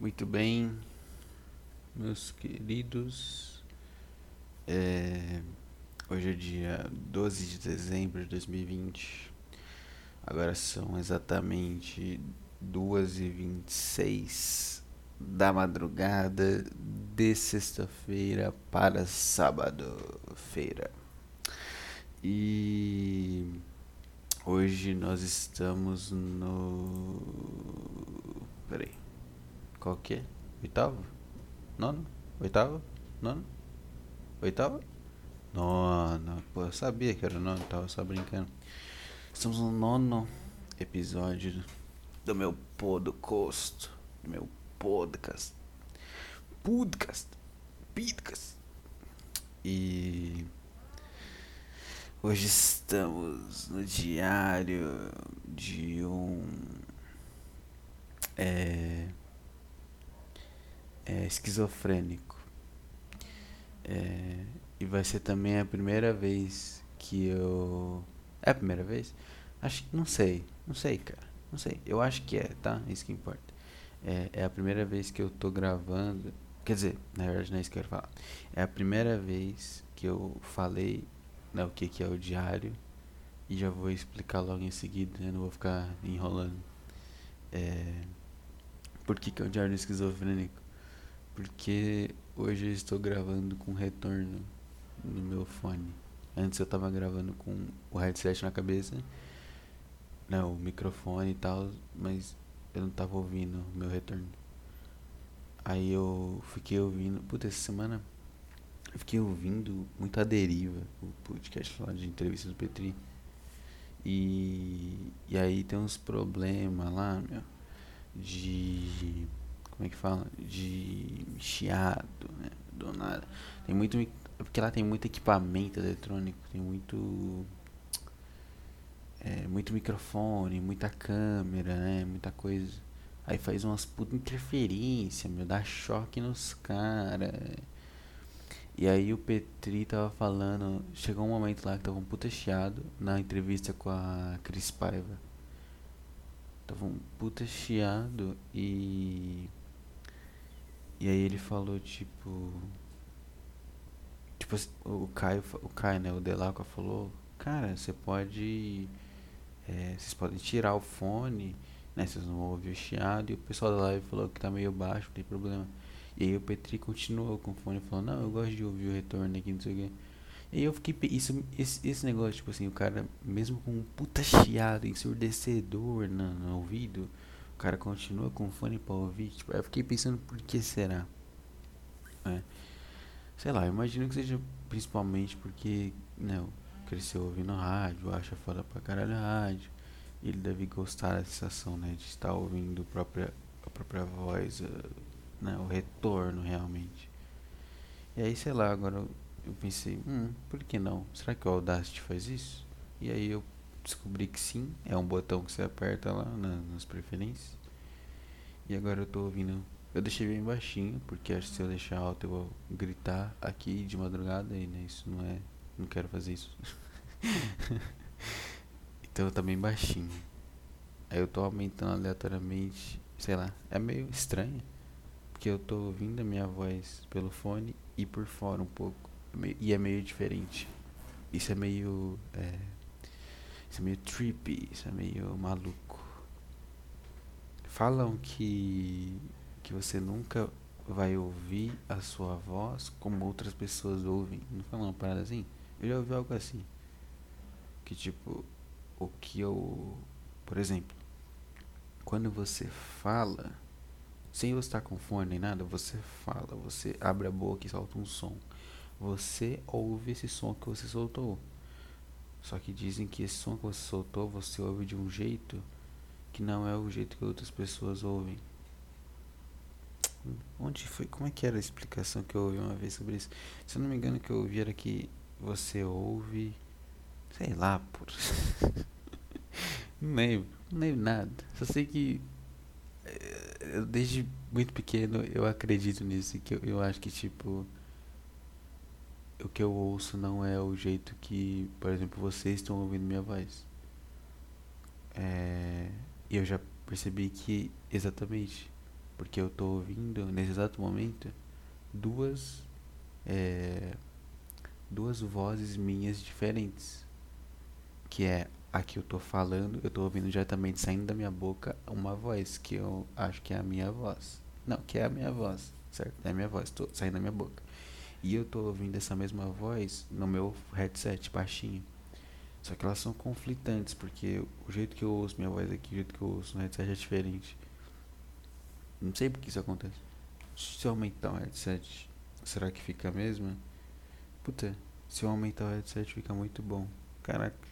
Muito bem, meus queridos. É, hoje é dia 12 de dezembro de 2020. Agora são exatamente 2h26 da madrugada de sexta-feira para sábado-feira. E hoje nós estamos no. Peraí. Qual que é? Oitavo? Nono? Oitavo? Nono? Oitavo? Nono. Pô, eu sabia que era nono, tava só brincando. Estamos no nono episódio do meu podcast. Do meu podcast. Podcast. Podcast. E. Hoje estamos no diário de um. É é, esquizofrênico. É, e vai ser também a primeira vez que eu. É a primeira vez? Acho que. Não sei. Não sei, cara. Não sei. Eu acho que é, tá? Isso que importa. É, é a primeira vez que eu tô gravando. Quer dizer, na verdade não é isso que eu quero falar. É a primeira vez que eu falei né, o que, que é o diário. E já vou explicar logo em seguida, né? Não vou ficar enrolando. É, por que, que é o diário esquizofrênico? Porque hoje eu estou gravando com retorno no meu fone. Antes eu estava gravando com o headset na cabeça, né, o microfone e tal, mas eu não estava ouvindo o meu retorno. Aí eu fiquei ouvindo, puta, essa semana eu fiquei ouvindo muito a deriva, o podcast lá de entrevista do Petri. E, e aí tem uns problemas lá, meu, de como é que fala? De chiado, né? Do nada. Tem muito. Porque lá tem muito equipamento eletrônico, tem muito. É, muito microfone, muita câmera, né? Muita coisa. Aí faz umas puta interferência, meu, dá choque nos caras. E aí o Petri tava falando, chegou um momento lá que tava um puta chiado na entrevista com a Cris Paiva. Tava um puta chiado e e aí ele falou, tipo. Tipo, o Caio, o Caio, né? O Delaco falou, cara, você pode. É, vocês podem tirar o fone, né? Vocês não ouvir o chiado. E o pessoal da live falou que tá meio baixo, não tem problema. E aí o Petri continuou com o fone falou, não, eu gosto de ouvir o retorno aqui, não sei o quê. E aí eu fiquei. Isso, esse, esse negócio, tipo assim, o cara, mesmo com um puta chiado, ensurdecedor no, no ouvido o cara continua com fone pra ouvir. Tipo, eu fiquei pensando por que será. É. Sei lá, imagino que seja principalmente porque, né, cresceu ouvindo rádio, acha foda pra caralho rádio. E ele deve gostar da sensação, né, de estar ouvindo a própria, a própria voz, uh, né, o retorno realmente. E aí, sei lá, agora eu pensei, hum, por que não? Será que o Audacity faz isso? E aí eu descobri que sim, é um botão que você aperta lá na, nas preferências. E agora eu tô ouvindo. Eu deixei bem baixinho, porque acho que se eu deixar alto eu vou gritar aqui de madrugada e né, isso não é. Não quero fazer isso. então tá bem baixinho. Aí eu tô aumentando aleatoriamente, sei lá, é meio estranho. Porque eu tô ouvindo a minha voz pelo fone e por fora um pouco. E é meio diferente. Isso é meio. É, isso é meio trippy, isso é meio maluco. Falam que, que você nunca vai ouvir a sua voz como outras pessoas ouvem. Não falam uma parada assim? Eu já ouvi algo assim. Que tipo, o que eu. Por exemplo, quando você fala, sem você estar com fone nem nada, você fala, você abre a boca e solta um som. Você ouve esse som que você soltou. Só que dizem que esse som que você soltou, você ouve de um jeito que não é o jeito que outras pessoas ouvem. Onde foi? Como é que era a explicação que eu ouvi uma vez sobre isso? Se eu não me engano, que eu ouvi era que você ouve. Sei lá, por. não lembro. Não lembro nada. Só sei que. Eh, desde muito pequeno eu acredito nisso. Que eu, eu acho que, tipo o que eu ouço não é o jeito que, por exemplo, vocês estão ouvindo minha voz. É, e eu já percebi que exatamente Porque eu tô ouvindo, nesse exato momento, duas. É, duas vozes minhas diferentes. Que é a que eu tô falando, eu tô ouvindo diretamente saindo da minha boca uma voz que eu acho que é a minha voz. Não, que é a minha voz, certo? É a minha voz, tô saindo da minha boca. E eu tô ouvindo essa mesma voz no meu headset baixinho. Só que elas são conflitantes, porque o jeito que eu ouço minha voz aqui, o jeito que eu ouço no headset é diferente. Não sei por que isso acontece. Se eu aumentar o headset, será que fica mesmo? Puta, se eu aumentar o headset fica muito bom. Caraca.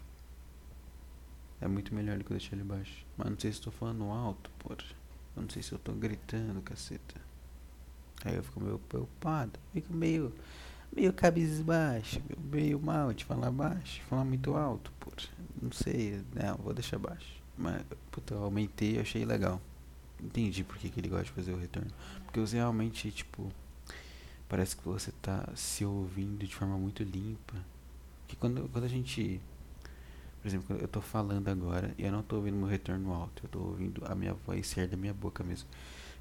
É muito melhor do que eu deixar ele baixo. Mas não sei se estou falando alto, porra. Eu não sei se eu tô gritando, caceta. Aí eu fico meio preocupado. Fico meio. meio cabisbaixo. Meio mal de falar baixo. Falar muito alto, porra. Não sei. Não, vou deixar baixo. Mas, puta, eu aumentei achei legal. Entendi por que, que ele gosta de fazer o retorno. Porque você realmente, tipo. Parece que você tá se ouvindo de forma muito limpa. Que quando, quando a gente por exemplo, eu tô falando agora e eu não tô ouvindo meu retorno alto, eu tô ouvindo a minha voz sair da minha boca mesmo.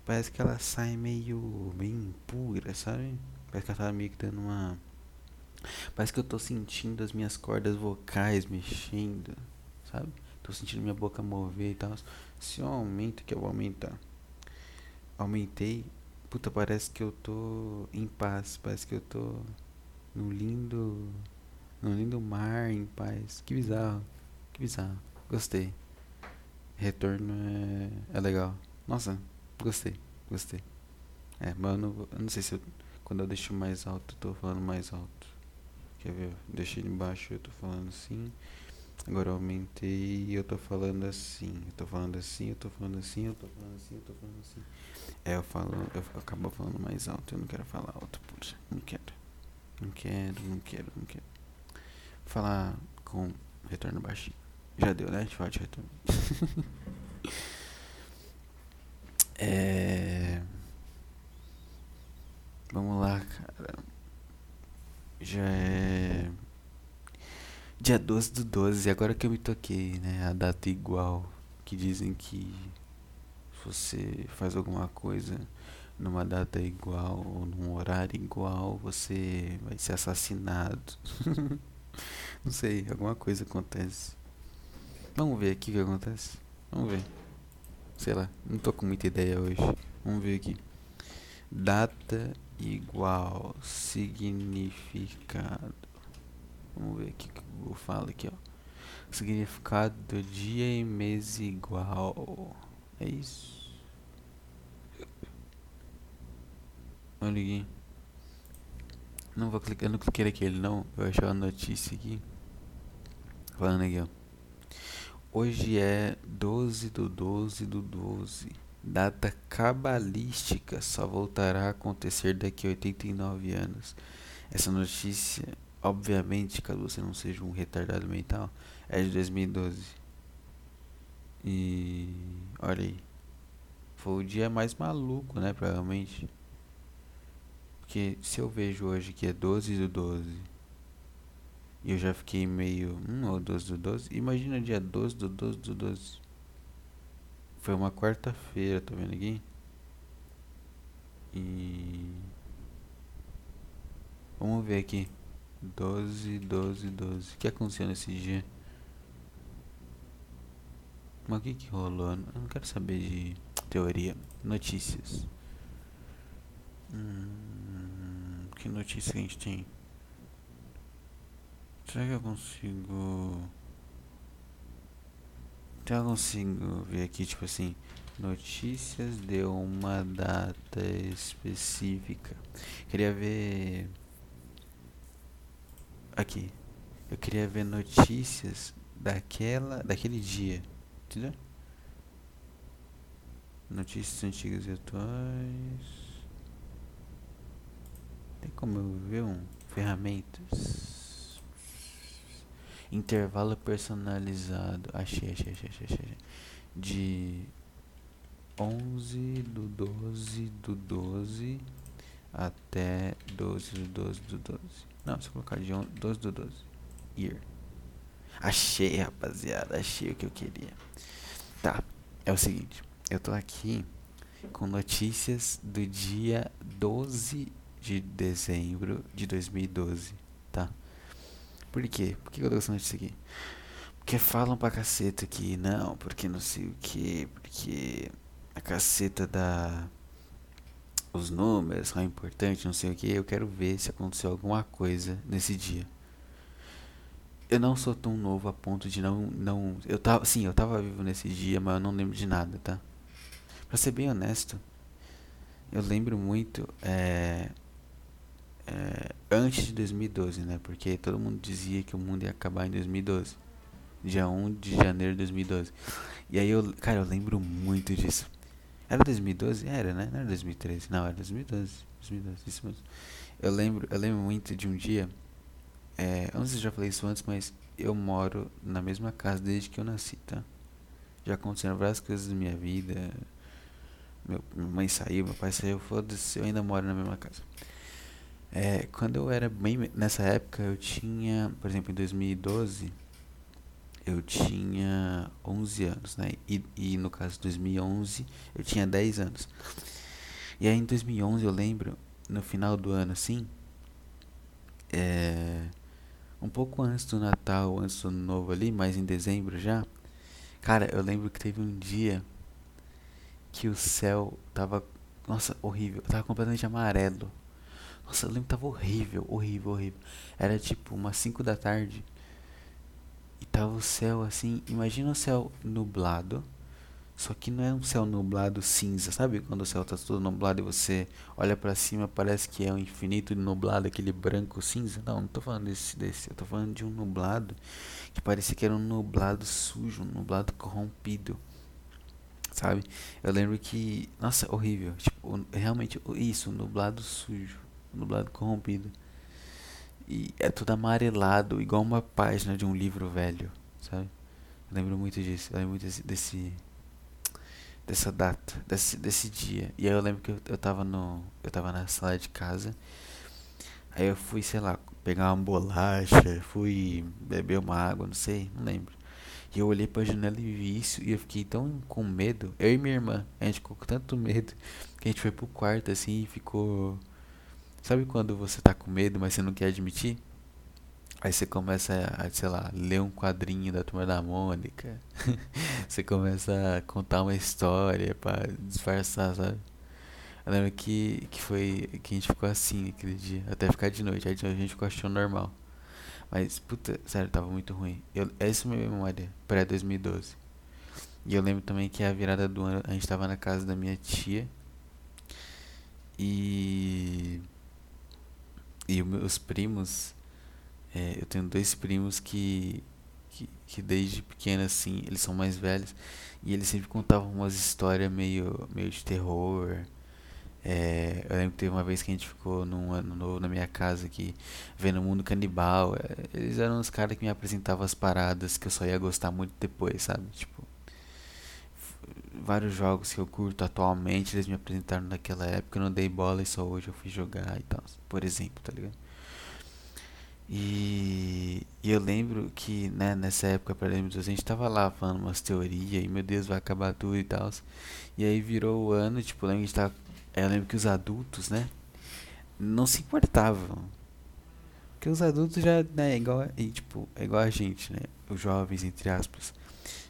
Parece que ela sai meio bem pura, sabe? Parece que ela tá meio que dando uma. Parece que eu tô sentindo as minhas cordas vocais mexendo, sabe? Tô sentindo minha boca mover e tal. Se eu aumento, que eu vou aumentar. Aumentei. Puta, parece que eu tô em paz. Parece que eu tô no lindo. No lindo mar em paz. Que bizarro. Que bizarro. Gostei. Retorno é, é legal. Nossa, gostei. Gostei. É, mas eu não, eu sei se eu, quando eu deixo mais alto, eu tô falando mais alto. Quer ver? Deixei embaixo, eu tô falando assim. Agora eu aumentei eu tô falando assim. Eu tô falando assim, eu tô falando assim, eu tô falando assim, eu tô falando assim. É, eu falo, eu acabo falando mais alto. Eu não quero falar alto, puxa. Não quero. Não quero, não quero, não quero. Falar com retorno baixinho. Já deu, né? A gente fala de retorno. é... Vamos lá, cara. Já é. Dia 12 do 12, agora que eu me toquei, né? A data igual. Que dizem que se você faz alguma coisa numa data igual ou num horário igual, você vai ser assassinado. Não sei, alguma coisa acontece. Vamos ver aqui o que acontece. Vamos ver. Sei lá, não tô com muita ideia hoje. Vamos ver aqui. Data igual significado. Vamos ver aqui o que o Google fala aqui, ó. Significado do dia e mês igual. É isso. Olha aqui. Não vou clicar, não cliquei naquele não. Eu achei uma notícia aqui. Falando aqui, ó. Hoje é 12 do 12 do 12. Data cabalística só voltará a acontecer daqui a 89 anos. Essa notícia, obviamente, caso você não seja um retardado mental, é de 2012. E olha aí. Foi o dia mais maluco, né? Provavelmente. Porque se eu vejo hoje que é 12 do 12 e eu já fiquei meio. Hum, ou 12 do 12. Imagina dia 12 do 12 do 12. Foi uma quarta-feira, tá vendo aqui? E. Vamos ver aqui. 12, 12, 12. O que aconteceu nesse dia? Mas o que que rolou? Eu não quero saber de teoria. Notícias. Hum, que notícia a gente tem? Será que eu consigo. Será que eu consigo ver aqui, tipo assim, notícias de uma data específica? Queria ver. Aqui. Eu queria ver notícias daquela, daquele dia. Entendeu? Notícias antigas e atuais. Tem como eu ver um ferramentas? Intervalo personalizado. Achei, achei, achei, achei, achei. De 11 do 12 do 12 até 12 do 12 do 12. Não, se colocar de 11, 12 do 12. Year. Achei, rapaziada. Achei o que eu queria. Tá. É o seguinte. Eu tô aqui. com notícias do dia 12 de dezembro de 2012, tá? Por quê? Por que eu tô gostando disso aqui? Porque falam pra caceta que não, porque não sei o que, porque a caceta da. Os números são importantes, não sei o que. Eu quero ver se aconteceu alguma coisa nesse dia. Eu não sou tão novo a ponto de não. não eu tava. Sim, eu tava vivo nesse dia, mas eu não lembro de nada, tá? Pra ser bem honesto, eu lembro muito. É, é, antes de 2012, né? Porque todo mundo dizia que o mundo ia acabar em 2012 dia 1 de janeiro de 2012. E aí eu, cara, eu lembro muito disso. Era 2012? Era, né? Não era 2013. Não, era 2012. 2012, isso mesmo. Eu lembro, eu lembro muito de um dia. É, eu não sei se já falei isso antes, mas eu moro na mesma casa desde que eu nasci, tá? Já aconteceram várias coisas na minha vida. Meu, minha mãe saiu, meu pai saiu, foda-se, eu ainda moro na mesma casa. É, quando eu era bem. Nessa época eu tinha, por exemplo, em 2012 eu tinha 11 anos, né? E, e no caso de 2011 eu tinha 10 anos. E aí em 2011 eu lembro, no final do ano assim, é, um pouco antes do Natal, antes do Ano Novo ali, mas em dezembro já, cara, eu lembro que teve um dia que o céu tava, nossa, horrível, tava completamente amarelo. Nossa, eu lembro que tava horrível, horrível, horrível. Era tipo umas 5 da tarde. E tava o céu assim, imagina o céu nublado. Só que não é um céu nublado cinza, sabe? Quando o céu tá todo nublado e você olha para cima, parece que é um infinito nublado, aquele branco cinza. Não, não tô falando desse, desse. Eu tô falando de um nublado que parecia que era um nublado sujo, um nublado corrompido. Sabe? Eu lembro que. Nossa, horrível. Tipo, realmente, isso, um nublado sujo, nublado corrompido. E é tudo amarelado, igual uma página de um livro velho, sabe? Eu lembro muito disso, eu lembro muito desse, desse dessa data, desse, desse dia. E aí eu lembro que eu, eu tava no. Eu tava na sala de casa. Aí eu fui, sei lá, pegar uma bolacha, fui beber uma água, não sei, não lembro. E eu olhei pra janela e vi isso e eu fiquei tão com medo. Eu e minha irmã, a gente ficou com tanto medo que a gente foi pro quarto assim e ficou Sabe quando você tá com medo, mas você não quer admitir? Aí você começa a, sei lá, ler um quadrinho da Turma da Mônica. você começa a contar uma história para disfarçar, sabe? Eu lembro que, que foi que a gente ficou assim aquele dia, até ficar de noite. Aí a gente ficou achando normal. Mas, puta, sério, tava muito ruim. Eu, essa é a minha memória, pré-2012. E eu lembro também que a virada do ano, a gente tava na casa da minha tia. E e os primos, é, eu tenho dois primos que, que, que desde pequeno assim, eles são mais velhos e eles sempre contavam umas histórias meio, meio de terror. É, eu lembro que teve uma vez que a gente ficou num ano novo na minha casa aqui, vendo o mundo canibal. É, eles eram os caras que me apresentavam as paradas que eu só ia gostar muito depois, sabe? Tipo, vários jogos que eu curto atualmente, eles me apresentaram naquela época, eu não dei bola e só hoje eu fui jogar e tal, por exemplo, tá ligado? E, e eu lembro que né, nessa época, para a gente tava lá falando umas teorias e meu Deus, vai acabar tudo e tal. E aí virou o ano, tipo, lembro que tava, eu lembro que os adultos, né, não se importavam. Porque os adultos já, né, é igual, e, tipo, é igual a gente, né, os jovens, entre aspas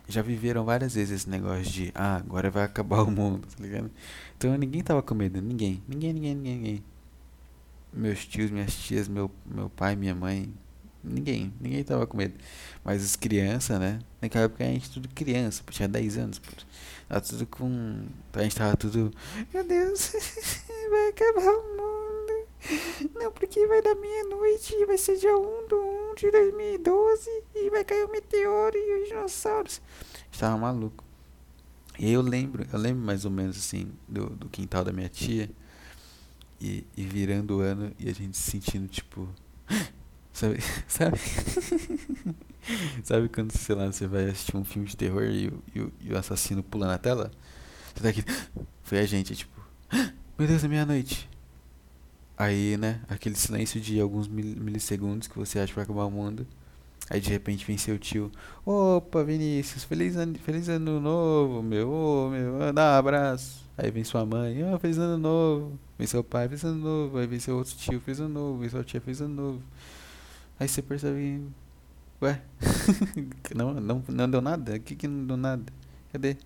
já viveram várias vezes esse negócio de, ah, agora vai acabar o mundo, tá ligado? Então ninguém tava com medo, ninguém, ninguém, ninguém, ninguém, ninguém. Meus tios, minhas tias, meu, meu pai, minha mãe, ninguém, ninguém tava com medo. Mas as crianças, né? Naquela época a gente tudo criança, tinha 10 anos, pô. Tava tudo com. A gente tava tudo. Meu Deus, vai acabar o mundo. Não, porque vai dar meia-noite, vai ser dia 1 do 1 de 2012 e vai cair o meteoro e os dinossauros. Estava maluco. E eu lembro, eu lembro mais ou menos assim do, do quintal da minha tia e, e virando o ano e a gente se sentindo tipo. Sabe? Sabe? sabe quando, sei lá, você vai assistir um filme de terror e, e, e o assassino pula na tela? Você tá aqui. Foi a gente, tipo. Meu Deus, é meia-noite. Aí, né, aquele silêncio de alguns milissegundos que você acha que vai acabar o mundo. Aí de repente vem seu tio. Opa, Vinícius, feliz ano, feliz ano novo, meu, ô, meu, dá um abraço. Aí vem sua mãe, ah, fez ano novo. Vem seu pai, fez ano novo. Aí vem seu outro tio, fez ano novo. Vem sua tia, fez ano novo. Aí você percebe, ué, não, não, não deu nada? O que que não deu nada? Cadê?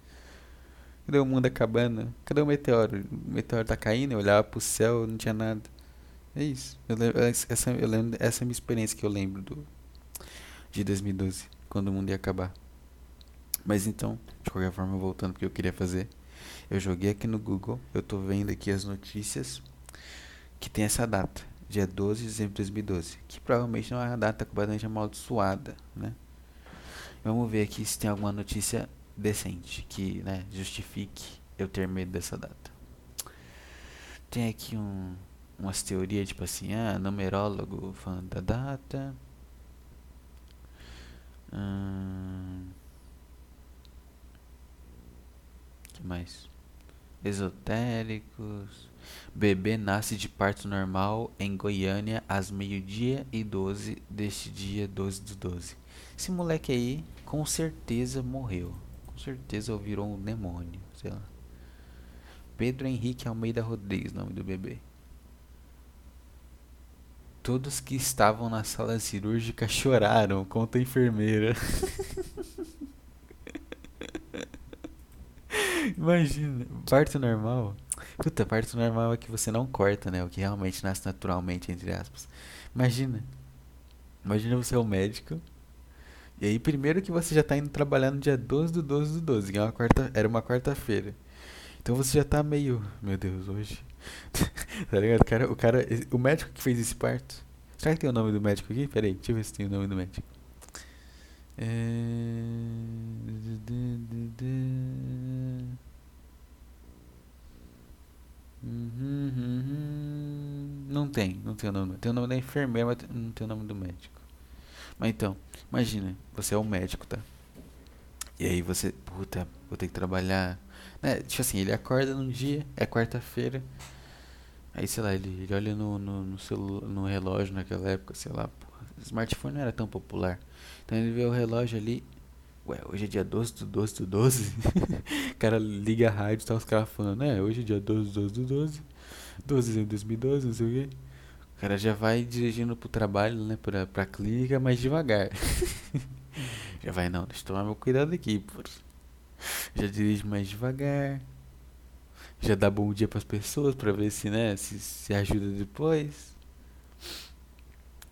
Cadê o mundo acabando? Cadê o meteoro? O meteoro tá caindo, eu olhava pro céu, não tinha nada. É isso. Eu lembro, essa, eu lembro, essa é a minha experiência que eu lembro do, de 2012, quando o mundo ia acabar. Mas então, de qualquer forma, voltando pro que eu queria fazer. Eu joguei aqui no Google, eu tô vendo aqui as notícias que tem essa data, dia 12 de dezembro de 2012, que provavelmente não é uma data completamente amaldiçoada, né? Vamos ver aqui se tem alguma notícia decente que, né, justifique eu ter medo dessa data. Tem aqui um, umas teorias tipo assim, ah, numerólogo falando da data. Hum, que mais? esotéricos. Bebê nasce de parto normal em Goiânia às meio-dia e 12 deste dia 12 do 12. Esse moleque aí com certeza morreu. Com certeza virou um demônio, sei lá. Pedro Henrique Almeida Rodrigues, nome do bebê. Todos que estavam na sala cirúrgica choraram, conta a enfermeira. Imagina, parto normal. Puta, parto normal é que você não corta, né? O que realmente nasce naturalmente, entre aspas. Imagina. Imagina você é o médico. E aí, primeiro que você já tá indo trabalhar no dia 12 do 12 do 12, que é uma quarta, era uma quarta-feira. Então você já tá meio. Meu Deus, hoje. tá ligado? O cara, o cara. O médico que fez esse parto. Será que tem o nome do médico aqui? Peraí, deixa eu ver se tem o nome do médico. É... Não tem, não tem o nome. Tem o nome da enfermeira, mas não tem o nome do médico. Mas então, imagina, você é um médico, tá? E aí você, puta, vou ter que trabalhar. Né? Tipo assim, ele acorda num dia, é quarta-feira. Aí, sei lá, ele, ele olha no, no, no, celu, no relógio naquela época, sei lá, porra, smartphone não era tão popular. Então ele vê o relógio ali. Ué, hoje é dia 12 do 12 do 12? o cara liga a rádio e tá os caras falando, é, hoje é dia 12 do 12 do 12. 12 de 2012, não sei o quê. O cara já vai dirigindo pro trabalho, né, pra, pra clínica, mas devagar. já vai, não, deixa eu tomar meu cuidado aqui, pô. Já dirige mais devagar. Já dá bom dia pras pessoas pra ver se, né, se, se ajuda depois.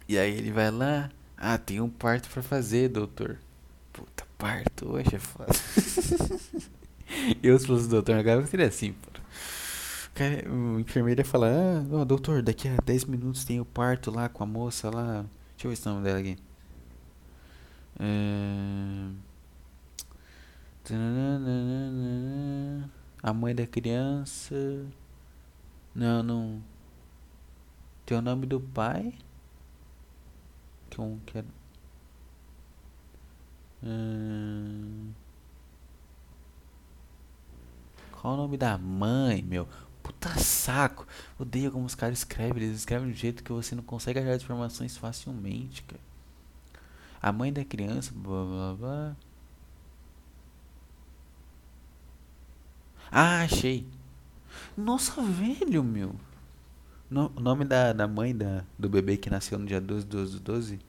E aí ele vai lá, ah, tem um parto pra fazer, doutor. Puta, parto hoje é foda. eu, se fosse doutor, agora eu seria assim, pô. O enfermeiro ia falar, ah, oh, doutor, daqui a 10 minutos tem o parto lá com a moça lá. Deixa eu ver se o nome dela aqui. É... A mãe da criança. Não, não. Tem o nome do pai? que um quero. Hum... Qual o nome da mãe, meu? Puta saco. Odeio como os caras escrevem. Eles escrevem de um jeito que você não consegue achar as informações facilmente, cara. A mãe da criança, blá blá blá. Ah, achei. Nossa, velho, meu. O nome da, da mãe da, do bebê que nasceu no dia 12, 12, 12,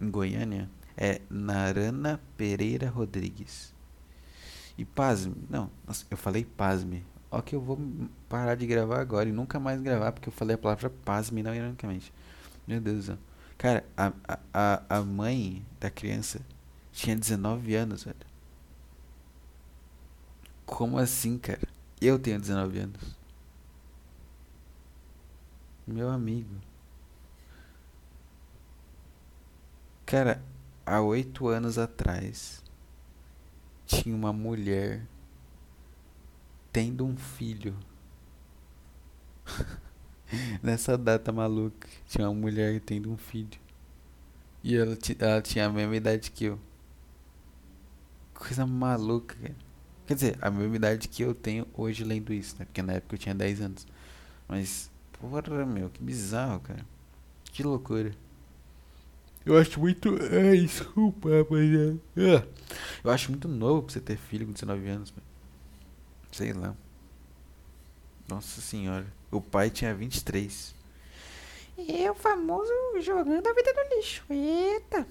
em Goiânia, é Narana Pereira Rodrigues. E pasme, não, nossa, eu falei pasme. Ó que eu vou parar de gravar agora e nunca mais gravar porque eu falei a palavra pasme não ironicamente. Meu Deus do céu. Cara, a, a, a mãe da criança tinha 19 anos, velho. Como assim, cara? Eu tenho 19 anos. Meu amigo. Cara, há oito anos atrás tinha uma mulher tendo um filho. Nessa data maluca, tinha uma mulher tendo um filho. E ela, ela tinha a mesma idade que eu. Coisa maluca, cara. Quer dizer, a mesma idade que eu tenho hoje lendo isso, né? Porque na época eu tinha 10 anos. Mas Porra, meu, que bizarro, cara. Que loucura. Eu acho muito. Ai, desculpa, rapaziada. Ah. Eu acho muito novo pra você ter filho com 19 anos, Sei lá. Nossa senhora. O pai tinha 23. E o famoso jogando a vida no lixo. Eita.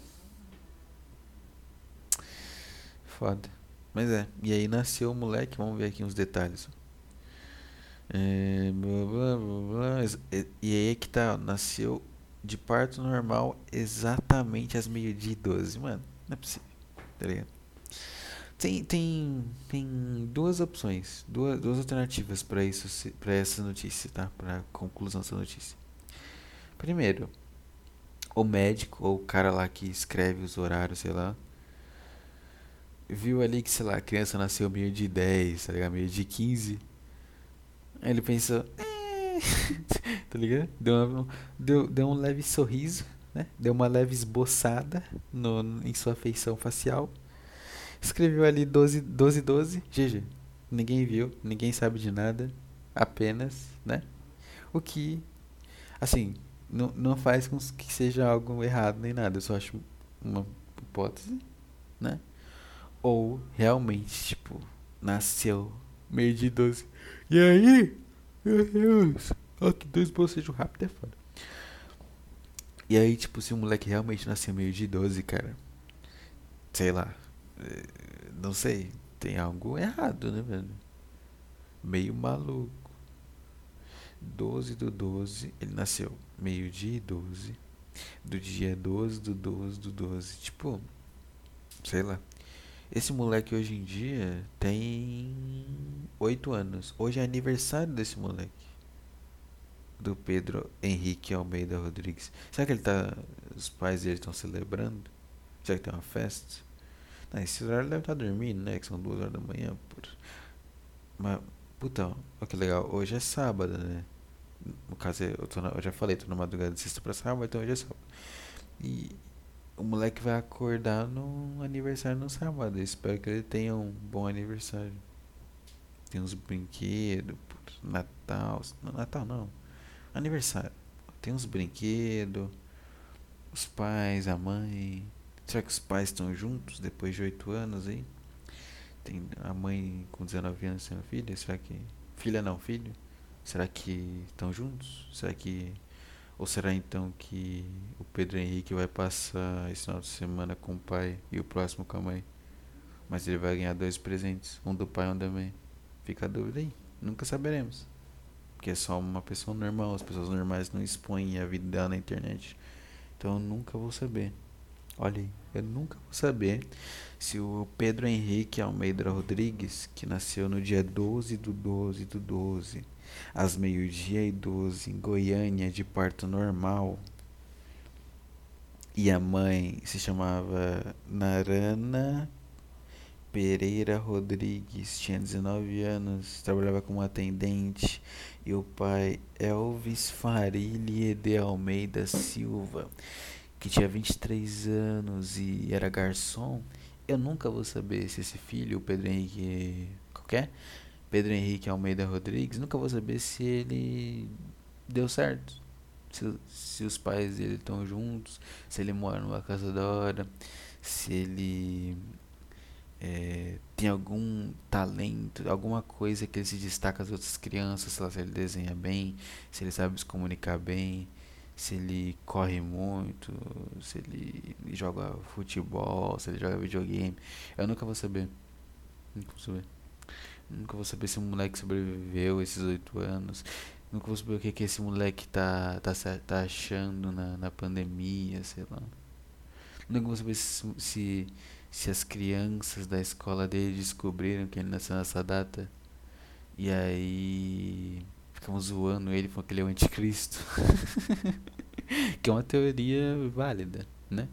Foda. Mas é. E aí nasceu o moleque. Vamos ver aqui uns detalhes. É, blá, blá, blá, e, e aí é que tá. Nasceu de parto normal exatamente às meio-dia e 12. Mano, não é possível. Tá ligado? Tem, tem, tem duas opções, duas, duas alternativas para isso, para essa notícia, tá? Para conclusão dessa notícia. Primeiro, o médico ou o cara lá que escreve os horários, sei lá, viu ali que, sei lá, a criança nasceu meio de 10, tá ligado? Meio de 15. Aí ele pensou, é... tá ligado? Deu, uma, deu, deu um leve sorriso, né? Deu uma leve esboçada no, em sua feição facial Escreveu ali 12, 12, 12, GG. Ninguém viu, ninguém sabe de nada, apenas, né? O que, assim, não, não faz com que seja algo errado nem nada, eu só acho uma hipótese, né? Ou realmente, tipo, nasceu meio de 12. E aí? Meu Deus! Ó, que dois bocejos rápido é foda. E aí, tipo, se o moleque realmente nasceu meio de 12, cara, sei lá, é, não sei, tem algo errado, né, velho? Meio maluco. 12 do 12, ele nasceu meio-dia e 12, do dia 12 do 12 do 12. Tipo, sei lá. Esse moleque hoje em dia tem 8 anos. Hoje é aniversário desse moleque. Do Pedro Henrique Almeida Rodrigues. Será que ele tá. Os pais dele estão celebrando? Será que tem uma festa? Ah, esse horário deve estar dormindo, né? Que são duas horas da manhã. Por... Mas, puta, olha que legal. Hoje é sábado, né? No caso, eu, na, eu já falei, tô na madrugada de sexta pra sábado, então hoje é sábado. E o moleque vai acordar no aniversário no sábado. Eu espero que ele tenha um bom aniversário. Tem uns brinquedos, Natal. Não, Natal não. Aniversário. Tem uns brinquedos. Os pais, a mãe. Será que os pais estão juntos depois de oito anos aí? Tem a mãe com 19 anos a filha? Será que. Filha não, filho? Será que estão juntos? Será que. Ou será então que o Pedro Henrique vai passar esse final de semana com o pai e o próximo com a mãe? Mas ele vai ganhar dois presentes, um do pai e um da mãe. Fica a dúvida aí. Nunca saberemos. Porque é só uma pessoa normal. As pessoas normais não expõem a vida dela na internet. Então eu nunca vou saber. Olha aí, eu nunca vou saber se o Pedro Henrique Almeida Rodrigues, que nasceu no dia 12 do 12 do 12, às meio-dia e 12, em Goiânia, de parto normal, e a mãe se chamava Narana Pereira Rodrigues, tinha 19 anos, trabalhava como atendente, e o pai Elvis Farilha de Almeida Silva que tinha 23 anos e era garçom, eu nunca vou saber se esse filho, o Pedro Henrique. Qualquer? Pedro Henrique Almeida Rodrigues, nunca vou saber se ele deu certo. Se, se os pais dele estão juntos, se ele mora numa casa da hora, se ele é, tem algum talento, alguma coisa que ele se destaca das outras crianças, se ele desenha bem, se ele sabe se comunicar bem se ele corre muito, se ele joga futebol, se ele joga videogame. Eu nunca vou saber. Nunca vou saber. Nunca vou saber se o moleque sobreviveu esses oito anos. Nunca vou saber o que, que esse moleque tá, tá, tá achando na, na pandemia, sei lá. Nunca vou saber se, se, se as crianças da escola dele descobriram que ele nasceu nessa data. E aí ficam zoando ele falando que ele é o anticristo. que é uma teoria válida, né?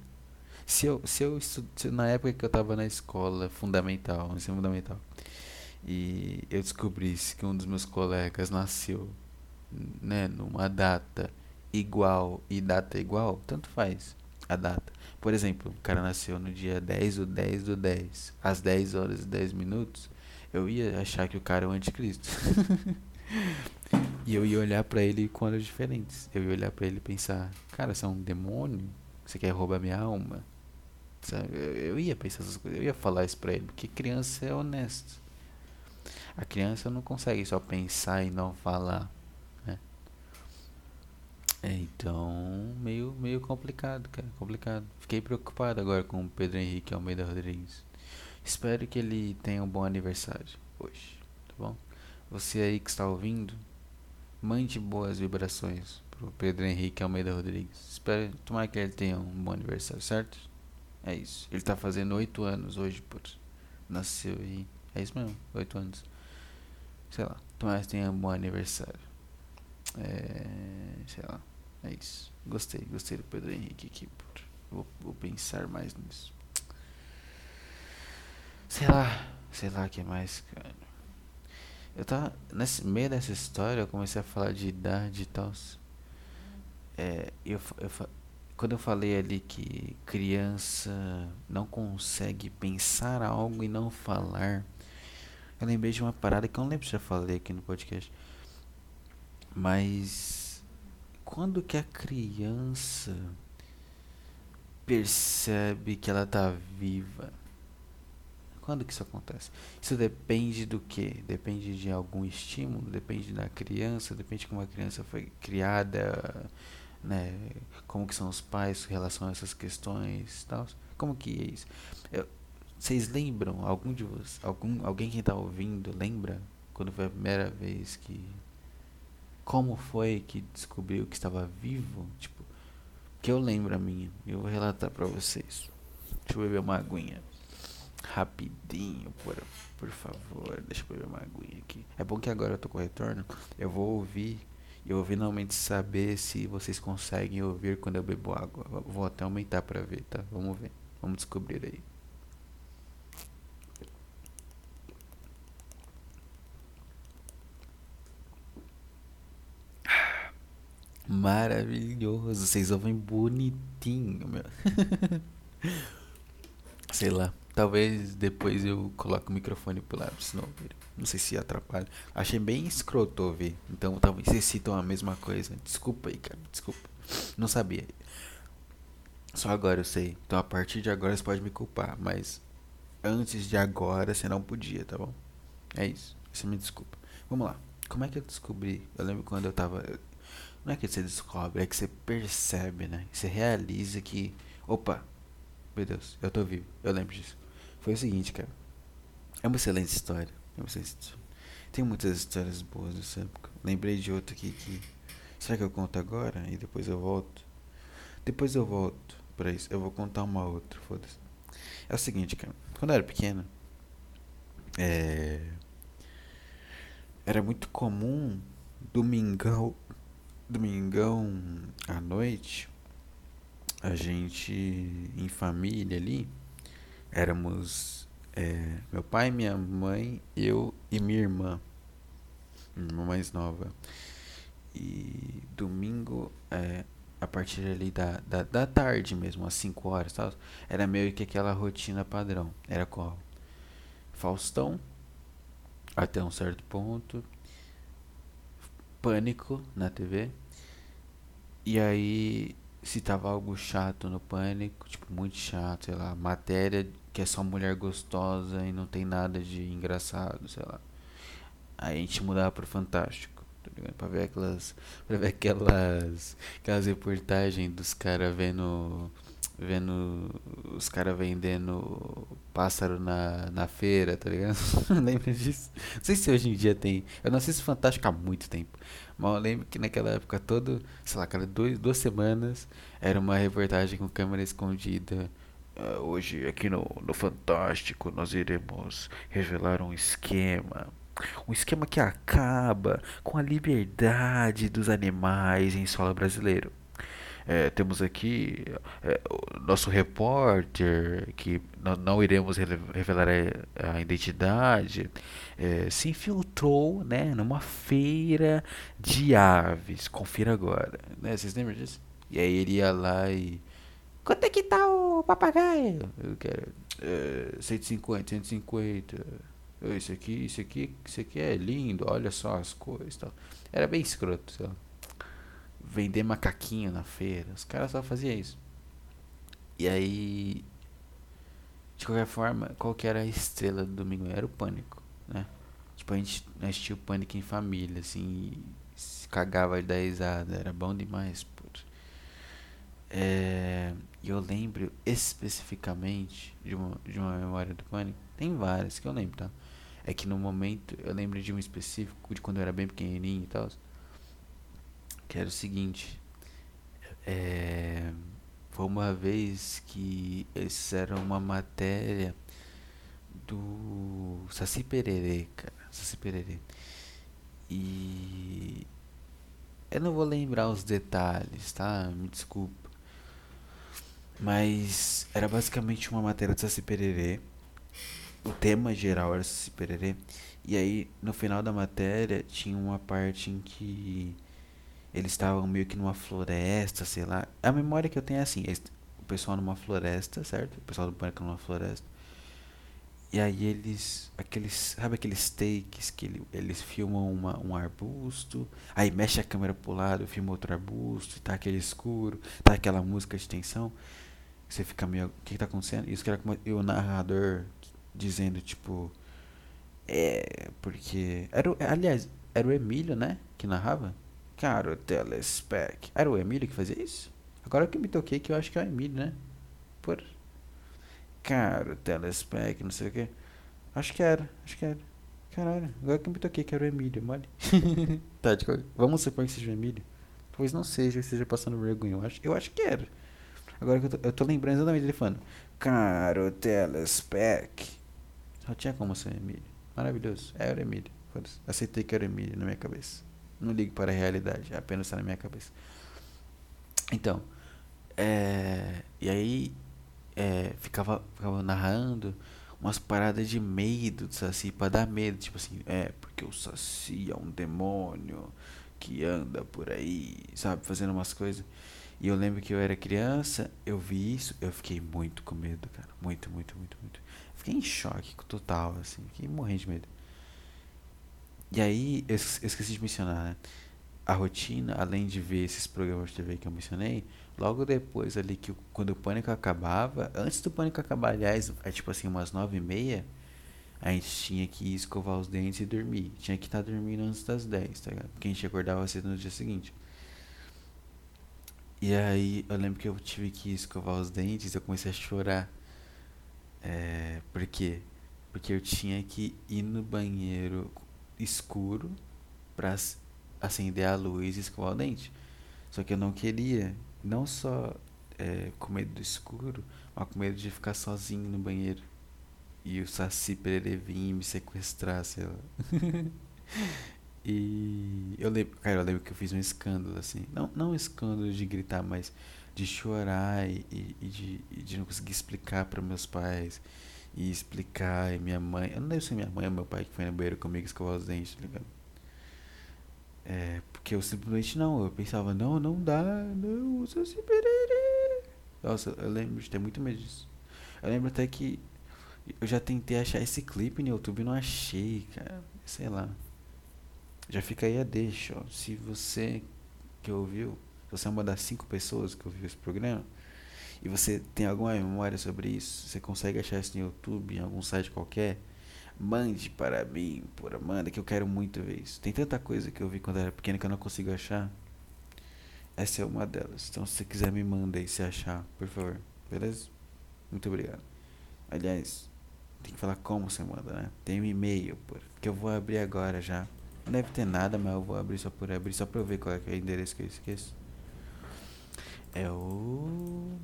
Se eu, se eu se, na época que eu estava na escola fundamental, ensino fundamental, e eu descobrisse que um dos meus colegas nasceu, né, numa data igual e data igual, tanto faz a data. Por exemplo, o cara nasceu no dia 10 do 10 do 10, às 10 horas e 10 minutos, eu ia achar que o cara é o anticristo. E eu ia olhar para ele com olhos diferentes. Eu ia olhar para ele e pensar: Cara, você é um demônio? Você quer roubar minha alma? Sabe? Eu, eu ia pensar essas coisas. Eu ia falar isso pra ele. Porque criança é honesto. A criança não consegue só pensar e não falar, né? É, então, meio, meio complicado, cara, complicado. Fiquei preocupado agora com o Pedro Henrique Almeida Rodrigues. Espero que ele tenha um bom aniversário hoje, tá bom? Você aí que está ouvindo, mande boas vibrações pro Pedro Henrique Almeida Rodrigues. Espero, tomara que ele tenha um bom aniversário, certo? É isso. Ele tá fazendo oito anos hoje, por nasceu e é isso mesmo, oito anos. Sei lá, que tenha um bom aniversário. É, sei lá, é isso. Gostei, gostei do Pedro Henrique aqui, vou, vou pensar mais nisso. Sei lá, sei lá o que mais, cara. Eu tava. Nesse meio dessa história, eu comecei a falar de idade e tal. É, eu, eu, quando eu falei ali que criança não consegue pensar algo e não falar, eu lembrei de uma parada que eu não lembro se eu falei aqui no podcast. Mas quando que a criança percebe que ela tá viva? Quando que isso acontece? Isso depende do que? Depende de algum estímulo, depende da criança, depende de como a criança foi criada, né? Como que são os pais em relação a essas questões, tal. Como que é isso? Eu, vocês lembram algum de vocês, algum alguém que está ouvindo lembra quando foi a primeira vez que como foi que descobriu que estava vivo? Tipo, que eu lembro a minha. Eu vou relatar para vocês. Deixa eu beber uma aguinha. Rapidinho, por, por favor. Deixa eu beber uma aguinha aqui. É bom que agora eu tô com retorno. Eu vou ouvir. Eu vou finalmente saber se vocês conseguem ouvir quando eu bebo água. Vou até aumentar pra ver, tá? Vamos ver. Vamos descobrir aí. Maravilhoso. Vocês ouvem bonitinho, meu. Sei lá. Talvez depois eu coloque o microfone pro lado, senão não sei se atrapalha. Achei bem escroto ouvir. Então talvez vocês citam a mesma coisa. Desculpa aí, cara. Desculpa. Não sabia. Só agora eu sei. Então a partir de agora você pode me culpar. Mas antes de agora você não podia, tá bom? É isso. Você me desculpa. Vamos lá. Como é que eu descobri? Eu lembro quando eu tava. Não é que você descobre, é que você percebe, né? Você realiza que. Opa! Meu Deus, eu tô vivo. Eu lembro disso. Foi o seguinte, cara. É uma excelente história. É uma excelente história. Tem muitas histórias boas nessa época. Lembrei de outra aqui que. Será que eu conto agora? E depois eu volto? Depois eu volto pra isso. Eu vou contar uma outra, foda-se. É o seguinte, cara. Quando eu era pequeno. É. Era muito comum domingão. Domingão à noite. A gente em família ali éramos é, meu pai, minha mãe, eu e minha irmã, minha irmã mais nova. E domingo, é, a partir ali da, da, da tarde mesmo, às 5 horas, tal, era meio que aquela rotina padrão. Era qual? Faustão, até um certo ponto, pânico na TV. E aí se tava algo chato no pânico, tipo, muito chato, sei lá, matéria que é só mulher gostosa e não tem nada de engraçado, sei lá. Aí a gente mudava pro Fantástico, tá ligado? Pra ver aquelas. Pra ver aquelas. Aquelas reportagens dos caras vendo. Vendo os caras vendendo pássaro na, na feira, tá ligado? Lembra disso? Não sei se hoje em dia tem. Eu não assisto Fantástico há muito tempo. Mas eu lembro que naquela época todo, sei lá, cada dois, duas semanas era uma reportagem com câmera escondida. Uh, hoje aqui no, no Fantástico nós iremos revelar um esquema. Um esquema que acaba com a liberdade dos animais em solo brasileiro. É, temos aqui é, nosso repórter, que não, não iremos revelar a, a identidade, é, se infiltrou né, numa feira de aves. Confira agora. Né? Vocês lembram disso? E aí ele ia lá e. Quanto é que tá o papagaio? Eu quero. É, 150, 150. Isso aqui, isso aqui, isso aqui é lindo, olha só as cores tal. Era bem escroto, sei lá vender macaquinho na feira. Os caras só faziam isso. E aí, de qualquer forma, qual que era a estrela do domingo? Era o pânico, né? Tipo, a gente assistia o Pânico em família, assim, se cagava dar risada. Era bom demais, pô. É, eu lembro especificamente de uma, de uma memória do Pânico. Tem várias que eu lembro, tá? É que no momento eu lembro de um específico de quando eu era bem pequenininho e tal. Que era o seguinte. É, foi uma vez que eles fizeram uma matéria do Saci Pererê, cara. Saci Pererê. E eu não vou lembrar os detalhes, tá? Me desculpa. Mas era basicamente uma matéria do Saci Pererê. O tema geral era Saci Pererê. E aí, no final da matéria, tinha uma parte em que eles estavam meio que numa floresta, sei lá. A memória que eu tenho é assim: o pessoal numa floresta, certo? O pessoal do pânico numa floresta. E aí eles. Aqueles. Sabe aqueles takes que ele, eles filmam uma, um arbusto, aí mexe a câmera pro lado, filma outro arbusto, tá aquele escuro, tá aquela música de tensão. Você fica meio. O que, que tá acontecendo? Que era como, e o narrador dizendo, tipo. É. Porque. Era aliás, era o Emílio, né? Que narrava? Caro telespec. Era o Emílio que fazia isso? Agora que me toquei que eu acho que é o Emílio, né? Por caro telespec, não sei o que. Acho que era, acho que era. Caralho, agora que eu me toquei que era o Emílio, mole. tá, de, vamos supor que seja o Emílio. Talvez não seja, esteja passando vergonha. Eu acho, eu acho que era. Agora que eu tô, eu tô lembrando exatamente dele falando. Caro telespec. Só tinha como ser o Emílio. Maravilhoso. Era o Emílio. Aceitei que era o Emílio na minha cabeça. Não ligo para a realidade, apenas está na minha cabeça. Então, é, e aí é, ficava, ficava narrando umas paradas de medo do Saci pra dar medo, tipo assim, é, porque o Saci é um demônio que anda por aí, sabe, fazendo umas coisas. E eu lembro que eu era criança, eu vi isso, eu fiquei muito com medo, cara. Muito, muito, muito, muito. Fiquei em choque total, assim, fiquei morrendo de medo. E aí, eu esqueci de mencionar, né? A rotina, além de ver esses programas de TV que eu mencionei, Logo depois ali, que quando o pânico acabava, antes do pânico acabar, aliás, é tipo assim, umas nove e meia, a gente tinha que escovar os dentes e dormir. Tinha que estar tá dormindo antes das dez, tá ligado? Porque a gente acordava cedo no dia seguinte. E aí eu lembro que eu tive que escovar os dentes eu comecei a chorar. É, por quê? Porque eu tinha que ir no banheiro escuro pra acender a luz e escovar o dente. Só que eu não queria não só é, com medo do escuro, mas com medo de ficar sozinho no banheiro. E o Saci Pererê vir me sequestrar, sei lá. e eu lembro, cara, eu lembro que eu fiz um escândalo, assim. Não, não um escândalo de gritar, mas de chorar e, e de, e de não conseguir explicar para meus pais. E explicar, e minha mãe. Eu não lembro se minha mãe ou meu pai que foi no banheiro comigo escovar os dentes, tá ligado? É, porque eu simplesmente não, eu pensava, não, não dá, não, usa esse. Nossa, eu lembro de ter muito medo disso. Eu lembro até que eu já tentei achar esse clipe no YouTube e não achei, cara. Sei lá. Já fica aí a deixa, ó. Se você que ouviu, se você é uma das cinco pessoas que ouviu esse programa, e você tem alguma memória sobre isso, você consegue achar isso no YouTube, em algum site qualquer, Mande para mim, por Amanda, que eu quero muito ver isso. Tem tanta coisa que eu vi quando era pequeno que eu não consigo achar. Essa é uma delas. Então, se você quiser, me manda aí se achar, por favor. Beleza? Muito obrigado. Aliás, tem que falar como você manda, né? Tem um e-mail, por, que eu vou abrir agora já. Não deve ter nada, mas eu vou abrir só por abrir, só pra eu ver qual é, é o endereço que eu esqueço. É o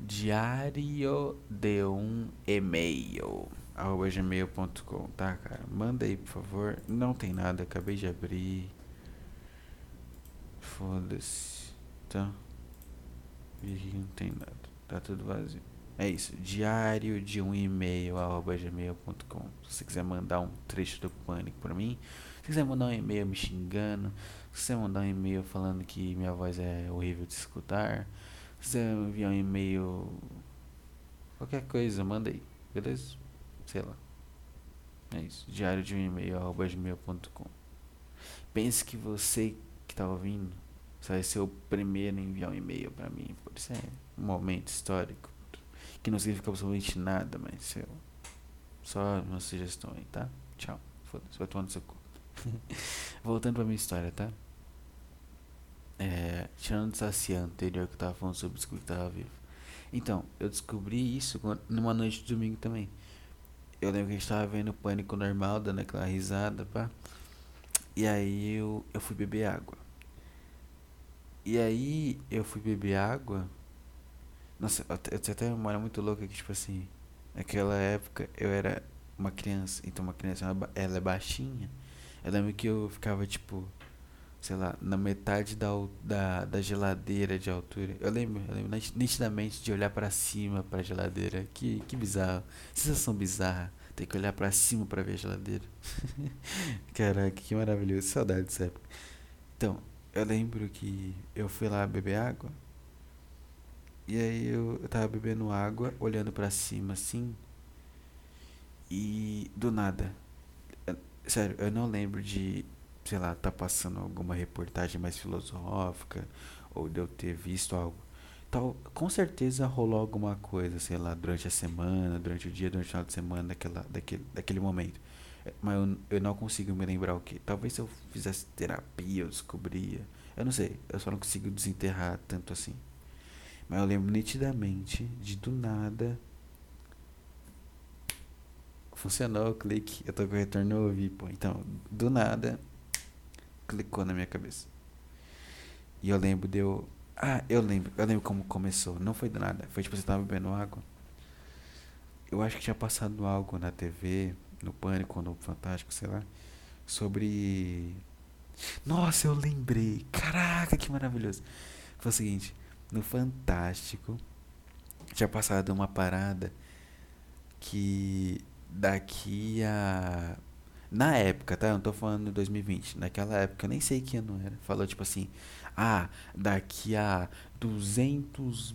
diário de um e-mail arroba gmail.com, tá, cara? Manda aí, por favor. Não tem nada, acabei de abrir. Foda-se. Tá? não tem nada. Tá tudo vazio. É isso. Diário de um e-mail arroba gmail.com. Se você quiser mandar um trecho do pânico pra mim. Se quiser mandar um e-mail me xingando. Se você mandar um e-mail falando que minha voz é horrível de escutar quiser enviar um e-mail, qualquer coisa, manda aí, beleza? Sei lá. É isso. Diário de um e-mail, arroba gmail.com. Pense que você que tá ouvindo vai ser o primeiro a enviar um e-mail para mim. Por isso é um momento histórico. Que não significa absolutamente nada, mas seu, Só uma sugestão aí, tá? Tchau. Foda-se, vai tomar no seu cu. Voltando pra minha história, tá? É, tirando o saci anterior que eu tava falando sobre o que tava vivo. Então, eu descobri isso numa noite de domingo também. Eu lembro que a gente tava vendo Pânico Normal, dando aquela risada, pá. E aí eu, eu fui beber água. E aí eu fui beber água. Nossa, eu tenho até uma memória muito louca que, tipo assim, naquela época eu era uma criança. Então uma criança, ela, ela é baixinha. Eu lembro que eu ficava, tipo, sei lá, na metade da, da, da geladeira de altura. Eu lembro, eu lembro nitidamente de olhar para cima para a geladeira. Que, que bizarro. Sensação bizarra. Ter que olhar para cima para ver a geladeira. Caraca, que maravilhoso. Saudade dessa época. Então, eu lembro que eu fui lá beber água. E aí eu, eu tava bebendo água, olhando para cima assim. E do nada. sério, eu não lembro de sei lá, tá passando alguma reportagem mais filosófica, ou de eu ter visto algo. Tal, com certeza rolou alguma coisa, sei lá, durante a semana, durante o dia, durante o final de semana, daquela, daquele, daquele momento. É, mas eu, eu não consigo me lembrar o que. Talvez se eu fizesse terapia, eu descobria. Eu não sei, eu só não consigo desenterrar tanto assim. Mas eu lembro nitidamente de do nada. Funcionou o clique, eu tô com o retorno ouvir, pô. Então, do nada, clicou na minha cabeça. E eu lembro de eu. Ah, eu lembro. Eu lembro como começou. Não foi do nada. Foi tipo, você tava bebendo água. Eu acho que tinha passado algo na TV, no Pânico, no Fantástico, sei lá. Sobre. Nossa, eu lembrei. Caraca, que maravilhoso. Foi o seguinte: no Fantástico, tinha passado uma parada que daqui a na época, tá? Eu não tô falando de 2020. Naquela época, eu nem sei que ano era. Falou tipo assim: ah, daqui a 200,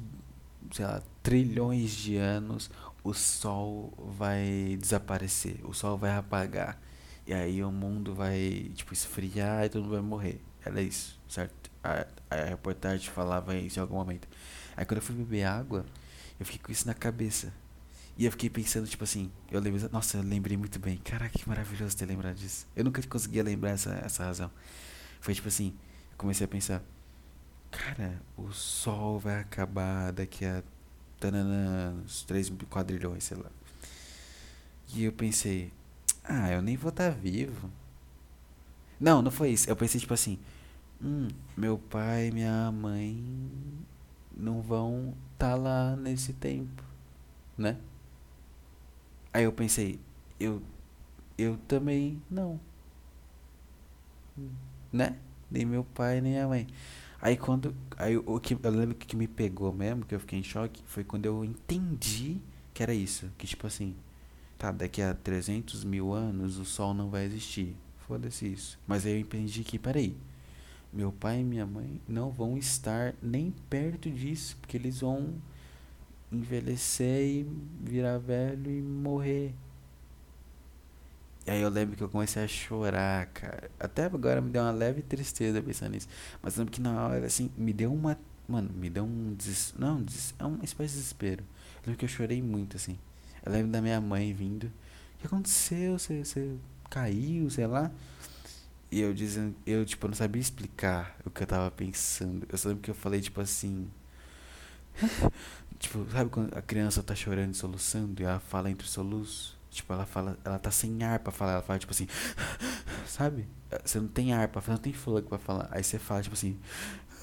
sei lá, trilhões de anos, o Sol vai desaparecer. O Sol vai apagar. E aí o mundo vai, tipo, esfriar e todo mundo vai morrer. Era isso, certo? A, a reportagem falava isso em algum momento. Aí quando eu fui beber água, eu fiquei com isso na cabeça. E eu fiquei pensando, tipo assim, eu lembro, nossa, eu lembrei muito bem. Caraca, que maravilhoso ter lembrado disso. Eu nunca conseguia lembrar essa, essa razão. Foi tipo assim, eu comecei a pensar, cara, o sol vai acabar daqui a tanana, uns 3 quadrilhões, sei lá. E eu pensei, ah, eu nem vou estar tá vivo. Não, não foi isso. Eu pensei, tipo assim, hum, meu pai e minha mãe não vão estar tá lá nesse tempo, né? Aí eu pensei, eu eu também não. Né? Nem meu pai, nem a mãe. Aí quando. Aí o que eu lembro que me pegou mesmo, que eu fiquei em choque, foi quando eu entendi que era isso. Que tipo assim, tá, daqui a 300 mil anos o sol não vai existir. Foda-se isso. Mas aí eu entendi que, peraí. Meu pai e minha mãe não vão estar nem perto disso, porque eles vão envelhecer e virar velho e morrer. E aí eu lembro que eu comecei a chorar, cara. Até agora me deu uma leve tristeza pensando nisso. Mas lembro que na hora, assim, me deu uma. Mano, me deu um des... Não, des... é uma espécie de desespero. Eu lembro que eu chorei muito, assim. Eu lembro da minha mãe vindo. O que aconteceu? Você, você caiu, sei lá. E eu dizendo, eu tipo, não sabia explicar o que eu tava pensando. Eu só lembro que eu falei, tipo assim. Tipo, sabe quando a criança tá chorando e soluçando e ela fala entre soluços? Tipo, ela fala, ela tá sem ar pra falar, ela fala tipo assim, sabe? Você não tem ar pra falar, não tem fôlego pra falar. Aí você fala tipo assim,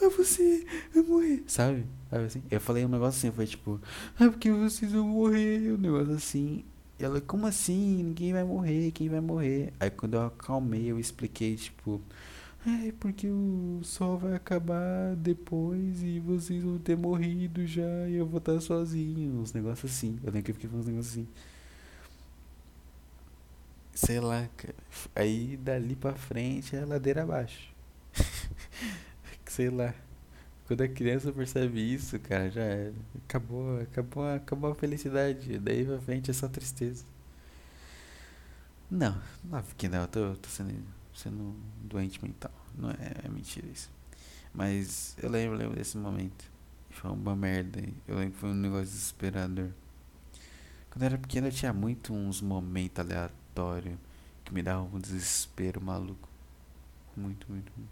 ah, você vai morrer, sabe? Sabe assim? Eu falei um negócio assim, foi tipo, ah, porque vocês vão morrer, um negócio assim. E ela, como assim? Ninguém vai morrer, quem vai morrer? Aí quando eu acalmei, eu expliquei, tipo, é porque o sol vai acabar depois e vocês vão ter morrido já e eu vou estar sozinho. Uns negócios assim. Eu lembro que eu fiquei falando uns negócios assim. Sei lá, cara. Aí dali pra frente é ladeira abaixo. Sei lá. Quando a criança percebe isso, cara, já era. Acabou, acabou, acabou a felicidade. Daí pra frente é só tristeza. Não, não fiquei não, eu tô, tô sendo sendo doente mental. Não é, é mentira isso. Mas eu lembro, lembro desse momento. Foi uma merda. Eu lembro que foi um negócio desesperador. Quando eu era pequeno eu tinha muito uns momentos aleatórios que me davam um desespero maluco. Muito, muito, muito.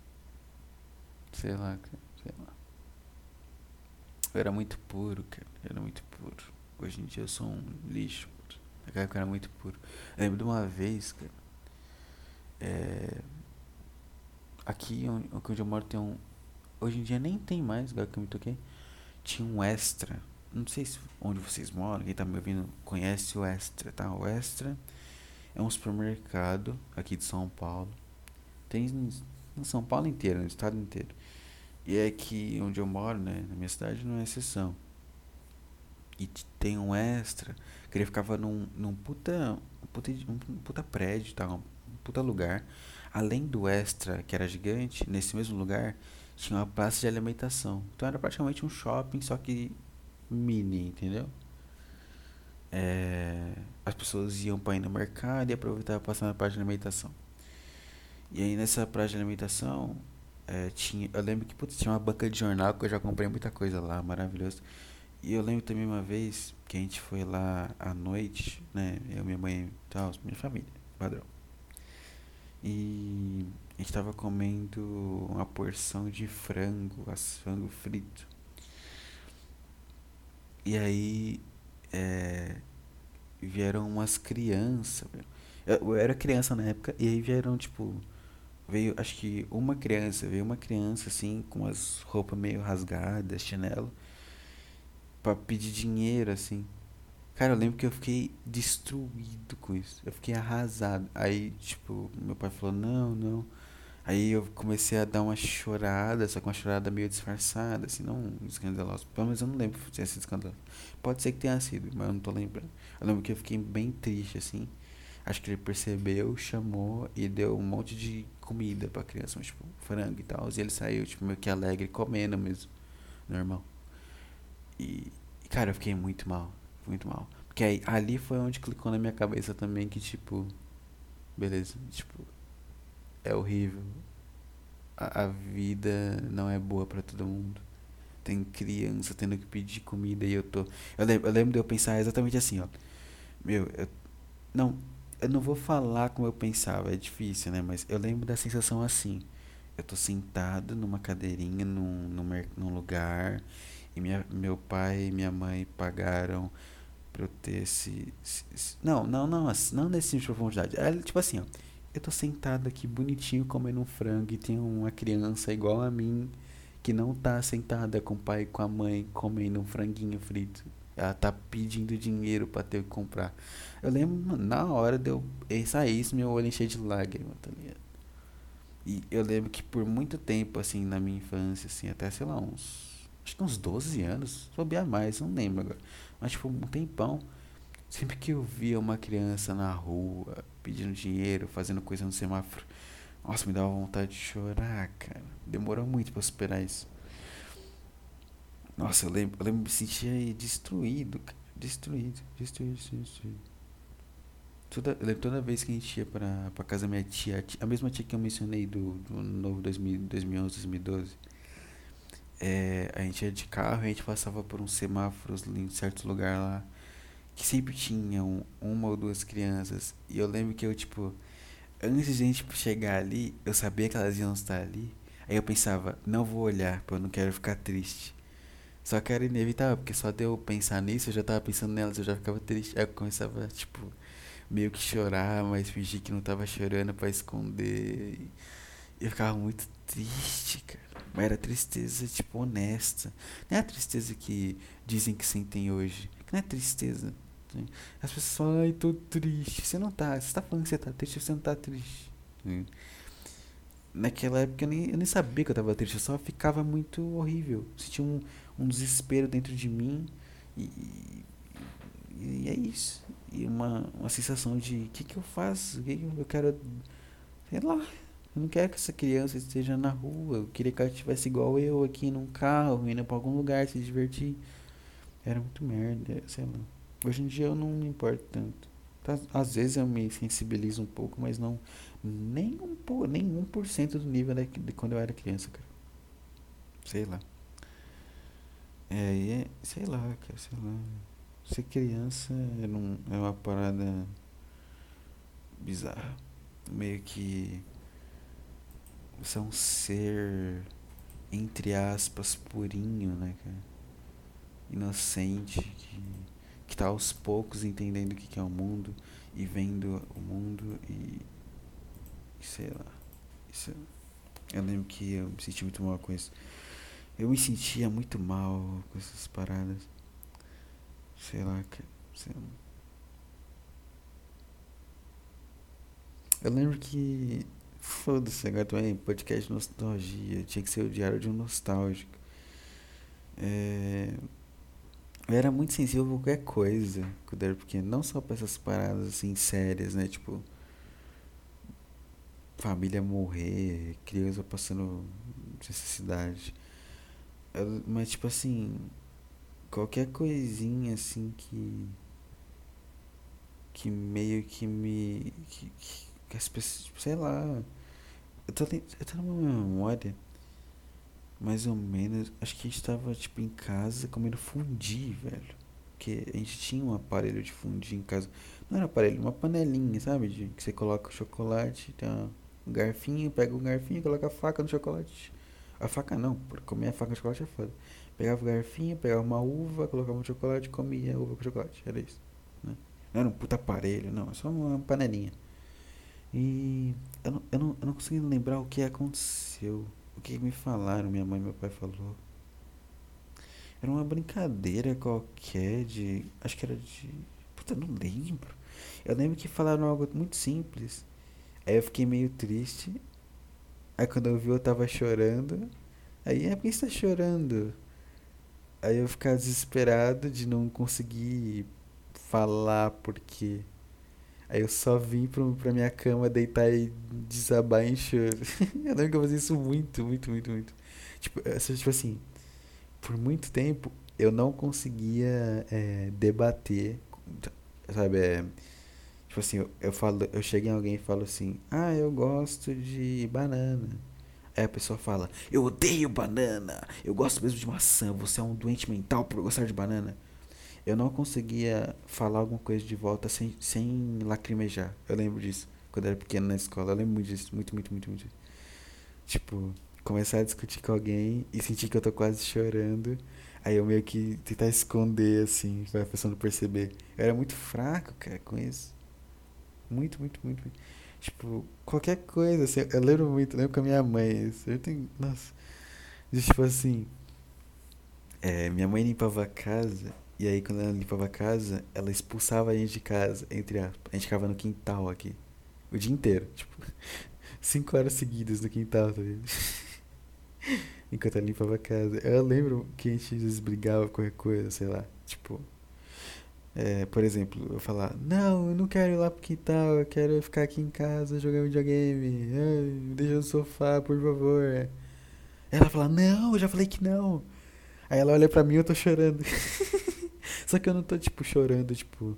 Sei lá, cara, sei lá. Eu era muito puro, cara. Eu era muito puro. Hoje em dia eu sou um lixo. Naquela época eu era muito puro. Eu lembro de uma vez, cara. É, aqui onde, eu moro tem um. Hoje em dia nem tem mais, agora que eu me toquei. Tinha um extra. Não sei se onde vocês moram, quem tá me ouvindo conhece o Extra, tá? O Extra é um supermercado aqui de São Paulo. Tem em São Paulo inteiro, no estado inteiro. E é que onde eu moro, né, na minha cidade não é exceção. E tem um extra que ele ficava num, num puta, um puta, um puta prédio, tá? Um puta lugar. Além do extra, que era gigante, nesse mesmo lugar tinha uma praça de alimentação. Então era praticamente um shopping, só que mini, entendeu? É, as pessoas iam para ir no mercado e aproveitavam para passar na praça de alimentação. E aí nessa praça de alimentação, é, tinha, eu lembro que putz, tinha uma banca de jornal que eu já comprei muita coisa lá, maravilhoso. E eu lembro também uma vez que a gente foi lá à noite, né? Eu, minha mãe e tal, minha família, padrão. E a gente tava comendo uma porção de frango, frango frito. E aí é, vieram umas crianças. Eu, eu era criança na época, e aí vieram, tipo, veio, acho que uma criança, veio uma criança assim, com as roupas meio rasgadas, chinelo, pra pedir dinheiro, assim. Cara, eu lembro que eu fiquei destruído com isso. Eu fiquei arrasado. Aí, tipo, meu pai falou, não, não. Aí eu comecei a dar uma chorada, só que uma chorada meio disfarçada, assim, não escandalosa. Pelo menos eu não lembro se tinha sido escandaloso. Pode ser que tenha sido, mas eu não tô lembrando. Eu lembro que eu fiquei bem triste, assim. Acho que ele percebeu, chamou e deu um monte de comida pra criança, tipo, frango e tal. E ele saiu, tipo, meio que alegre, comendo mesmo. Normal. E, cara, eu fiquei muito mal. Muito mal. Porque aí, ali foi onde clicou na minha cabeça também que, tipo, beleza, tipo, é horrível. A, a vida não é boa para todo mundo. Tem criança tendo que pedir comida e eu tô. Eu lembro, eu lembro de eu pensar exatamente assim, ó. Meu, eu, não, eu não vou falar como eu pensava, é difícil, né? Mas eu lembro da sensação assim. Eu tô sentado numa cadeirinha num, num, num lugar e minha, meu pai e minha mãe pagaram pra eu ter esse. esse não, não, não, não nesse nível de profundidade. É tipo assim, ó. Eu tô sentado aqui bonitinho comendo um frango e tem uma criança igual a mim que não tá sentada com o pai e com a mãe comendo um franguinho frito. Ela tá pedindo dinheiro para ter que comprar. Eu lembro, na hora de eu sair isso, meu olho encheu de lágrimas, tá ligado? E eu lembro que por muito tempo, assim, na minha infância, assim, até, sei lá, uns. Acho que uns 12 anos, soube mais, não lembro agora. Mas, tipo, um tempão. Sempre que eu via uma criança na rua pedindo dinheiro, fazendo coisa no semáforo, nossa, me dava vontade de chorar, cara. Demorou muito pra superar isso. Nossa, eu lembro, eu lembro me sentia destruído, cara. Destruído, destruído, destruído. Toda, eu lembro toda vez que a gente ia pra, pra casa da minha tia, a mesma tia que eu mencionei do, do novo 2000, 2011, 2012. É, a gente ia de carro e a gente passava por uns semáforos em certo lugar lá que sempre tinham uma ou duas crianças. E eu lembro que eu, tipo, antes de a gente chegar ali, eu sabia que elas iam estar ali. Aí eu pensava, não vou olhar, porque eu não quero ficar triste. Só que era inevitável, porque só de eu pensar nisso, eu já tava pensando nelas, eu já ficava triste. Aí eu começava, tipo, meio que chorar, mas fingir que não tava chorando para esconder. Eu ficava muito triste, cara. Mas era tristeza, tipo, honesta. Não é a tristeza que dizem que sentem hoje. Que não é tristeza. Né? As pessoas falam, ai, tô triste. Você não tá. Você tá falando que você tá triste, você não tá triste. Né? Naquela época eu nem, eu nem sabia que eu tava triste, eu só ficava muito horrível. Sentia um, um desespero dentro de mim. E, e, e é isso. E uma, uma sensação de o que, que eu faço? Que, que eu quero. Sei lá. Eu não quero que essa criança esteja na rua. Eu queria que ela estivesse igual eu aqui num carro, indo pra algum lugar se divertir. Era muito merda, sei lá. Hoje em dia eu não me importo tanto. Tá, às vezes eu me sensibilizo um pouco, mas não. Nem um, nem 1% do nível de quando eu era criança, cara. Sei lá. É, é sei lá, cara, sei lá. ser criança é, um, é uma parada bizarra. Meio que você é um ser, entre aspas, purinho, né, cara? Inocente, que, que tá aos poucos entendendo o que, que é o mundo e vendo o mundo e. sei lá. Isso, eu lembro que eu me senti muito mal com isso. Eu me sentia muito mal com essas paradas. Sei lá, sei lá. Eu lembro que. Foda-se, agora também, podcast nostalgia. Tinha que ser o diário de um nostálgico. É, eu era muito sensível a qualquer coisa quando era pequeno. Não só pra essas paradas assim sérias, né? Tipo. Família morrer, criança passando necessidade. Mas tipo assim. Qualquer coisinha assim que. Que meio que me. Que, que, que as pessoas. Tipo, sei lá. Eu tô, tô numa memória mais ou menos, acho que a gente tava, tipo, em casa comendo fundi, velho. Porque a gente tinha um aparelho de fundi em casa. Não era aparelho, uma panelinha, sabe? De, que você coloca o chocolate, tem um garfinho, pega o garfinho, coloca a faca no chocolate. A faca não, porque comer a faca no chocolate é foda. Pegava o garfinho, pegava uma uva, colocava no chocolate comia a uva com chocolate. Era isso. Né? Não era um puta aparelho, não, é só uma panelinha. E eu não, eu não, eu não consigo lembrar o que aconteceu. O que me falaram, minha mãe e meu pai falou. Era uma brincadeira qualquer de. Acho que era de. Puta, não lembro. Eu lembro que falaram algo muito simples. Aí eu fiquei meio triste. Aí quando eu vi eu tava chorando. Aí, é, por que você tá chorando? Aí eu ficava desesperado de não conseguir falar porque. Aí eu só vim pro, pra minha cama deitar e desabar em choro. eu lembro que eu fazia isso muito, muito, muito, muito. Tipo, tipo assim, por muito tempo eu não conseguia é, debater, sabe? É, tipo assim, eu, eu, falo, eu chego em alguém e falo assim, ah, eu gosto de banana. Aí a pessoa fala, eu odeio banana, eu gosto mesmo de maçã, você é um doente mental por gostar de banana eu não conseguia falar alguma coisa de volta sem, sem lacrimejar. Eu lembro disso. Quando eu era pequeno na escola, eu lembro muito disso. Muito, muito, muito, muito. Tipo, começar a discutir com alguém e sentir que eu tô quase chorando. Aí eu meio que tentar esconder, assim, pra pessoa não perceber. Eu era muito fraco, cara, com isso. Muito, muito, muito. muito. Tipo, qualquer coisa, assim, eu lembro muito, eu lembro com a minha mãe. Isso. Eu tenho. Nossa. Tipo assim. É, minha mãe limpava a casa e aí, quando ela limpava a casa, ela expulsava a gente de casa, entre aspas. A gente ficava no quintal aqui. O dia inteiro. Tipo, cinco horas seguidas no quintal, tá vendo? Enquanto ela limpava a casa. Eu lembro que a gente às vezes brigava qualquer coisa, sei lá. Tipo, é, por exemplo, eu falar, não, eu não quero ir lá pro quintal, eu quero ficar aqui em casa jogando videogame. Ai, me deixa no sofá, por favor. Ela fala, não, eu já falei que não. Aí ela olha pra mim e eu tô chorando. Só que eu não tô, tipo, chorando, tipo,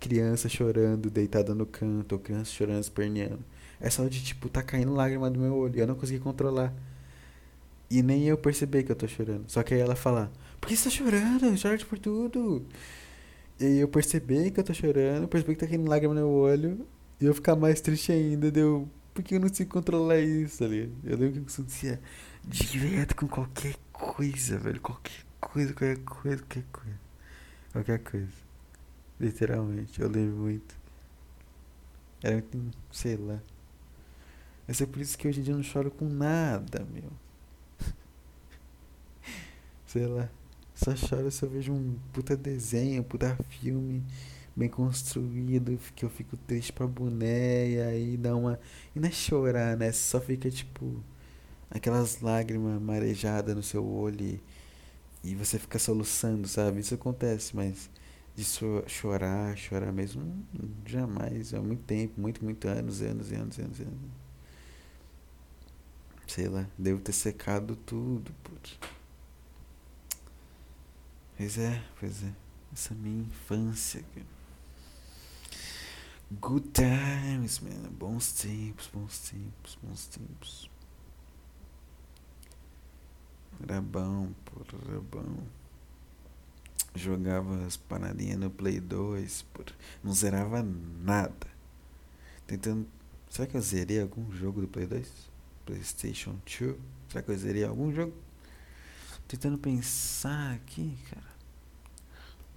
criança chorando, deitada no canto, ou criança chorando, esperneando. É só de, tipo, tá caindo lágrima do meu olho. Eu não consegui controlar. E nem eu perceber que eu tô chorando. Só que aí ela fala, por que você tá chorando? Chora por tudo. E eu percebi que eu tô chorando, percebi que tá caindo lágrima no meu olho. E eu ficar mais triste ainda, deu. Porque eu não sei controlar isso ali. Eu lembro que eu acontecia direto com qualquer coisa, velho. Qualquer coisa, qualquer coisa, qualquer coisa. Qualquer coisa. Literalmente, eu lembro muito. Era muito, sei lá. Mas é por isso que hoje em dia eu não choro com nada, meu. sei lá. Só choro se eu vejo um puta desenho, um puta filme bem construído, que eu fico triste pra boné e aí dá uma. E não é chorar, né? Só fica tipo. Aquelas lágrimas marejadas no seu olho e e você fica soluçando, sabe? Isso acontece, mas de chorar, chorar mesmo, jamais. Há muito tempo, muito, muito anos, anos, anos, anos, anos. Sei lá, devo ter secado tudo, putz. Pois é, pois é. Essa minha infância, cara. Good times, man. Bons tempos, bons tempos, bons tempos. Era bom, porra, era bom. jogava as paradinhas no Play 2, por, não zerava nada. Tentando. Será que eu zerei algum jogo do Play 2? PlayStation 2? Será que eu zerei algum jogo? Tentando pensar aqui, cara.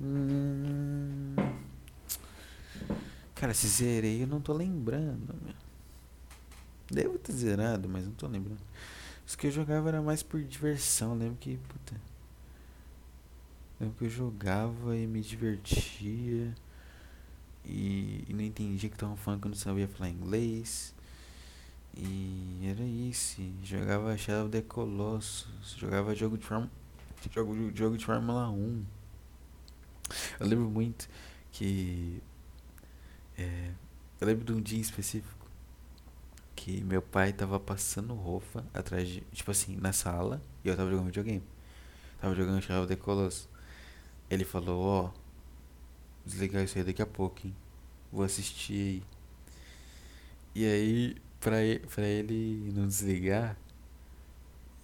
Hum... Cara, se zerei eu não tô lembrando, meu. Devo ter zerado, mas não tô lembrando. Os que eu jogava era mais por diversão, lembro que, puta. Lembro que eu jogava e me divertia. E, e não entendia que estavam falando que eu não sabia falar inglês. E era isso. Jogava Shadow the Colossus. Jogava jogo de, form... jogo, jogo de Fórmula 1. Eu lembro muito que. É, eu lembro de um dia específico que meu pai tava passando roupa atrás de. Tipo assim, na sala e eu tava jogando videogame. Tava jogando Shadow the Colossus. Ele falou: Ó, oh, desligar isso aí daqui a pouco, hein? Vou assistir aí. E aí, pra ele, pra ele não desligar,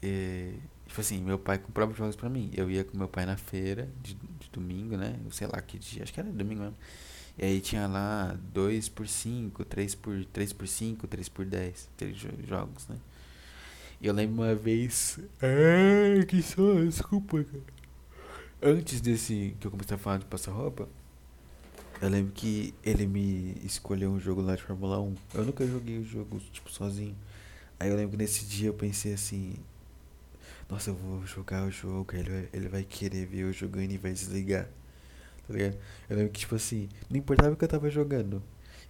é, tipo assim, meu pai comprava jogos pra mim. Eu ia com meu pai na feira de, de domingo, né? Sei lá que dia, acho que era domingo mesmo. E aí tinha lá 2 por 5, 3 por 3 por 5, 3 por 10, três jogos, né? E eu lembro uma vez, ai, que só, desculpa, cara. Antes desse que eu comecei a falar de passar roupa, eu lembro que ele me escolheu um jogo lá de Fórmula 1. Eu nunca joguei o jogo, tipo, sozinho. Aí eu lembro que nesse dia eu pensei assim. Nossa, eu vou jogar o jogo, ele vai, ele vai querer ver eu jogando e vai desligar. Tá ligado? Eu lembro que, tipo assim, não importava o que eu tava jogando.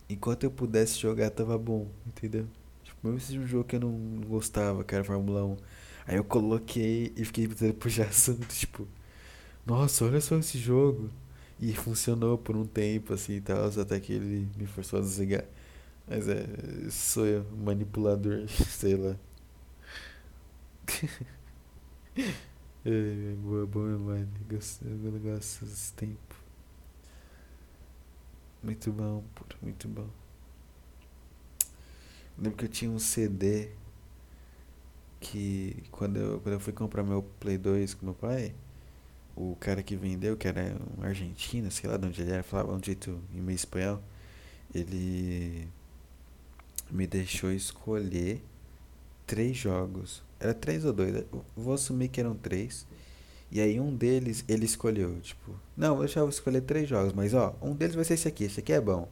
Enquanto eu pudesse jogar, tava bom, entendeu? Tipo, mesmo se um jogo que eu não gostava, que era Fórmula 1. Aí eu coloquei e fiquei tentando puxar assunto, tipo, nossa, olha só esse jogo. E funcionou por um tempo, assim e tal, até que ele me forçou a desligar. Mas é, sou eu, manipulador, sei lá. é, boa, boa memória. Eu gosto desse tempo. Muito bom, pô, muito bom. lembro que eu tinha um CD que quando eu, quando eu fui comprar meu Play 2 com meu pai o cara que vendeu, que era um argentino, sei lá de onde ele era, falava um jeito em meio espanhol, ele me deixou escolher três jogos. Era três ou dois? Vou assumir que eram três. E aí um deles ele escolheu, tipo, não, vou deixar eu escolher três jogos, mas ó, um deles vai ser esse aqui, esse aqui é bom.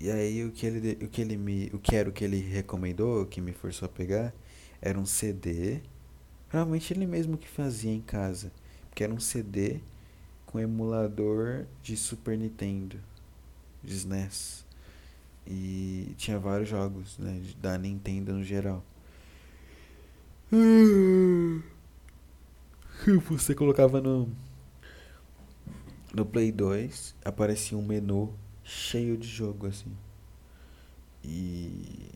E aí o que ele o que ele me, o que era o que ele recomendou, que me forçou a pegar, era um CD. Provavelmente ele mesmo que fazia em casa que era um CD com emulador de Super Nintendo, de SNES. E tinha vários jogos, né, da Nintendo no geral. Você colocava no no Play 2, aparecia um menu cheio de jogo assim. E,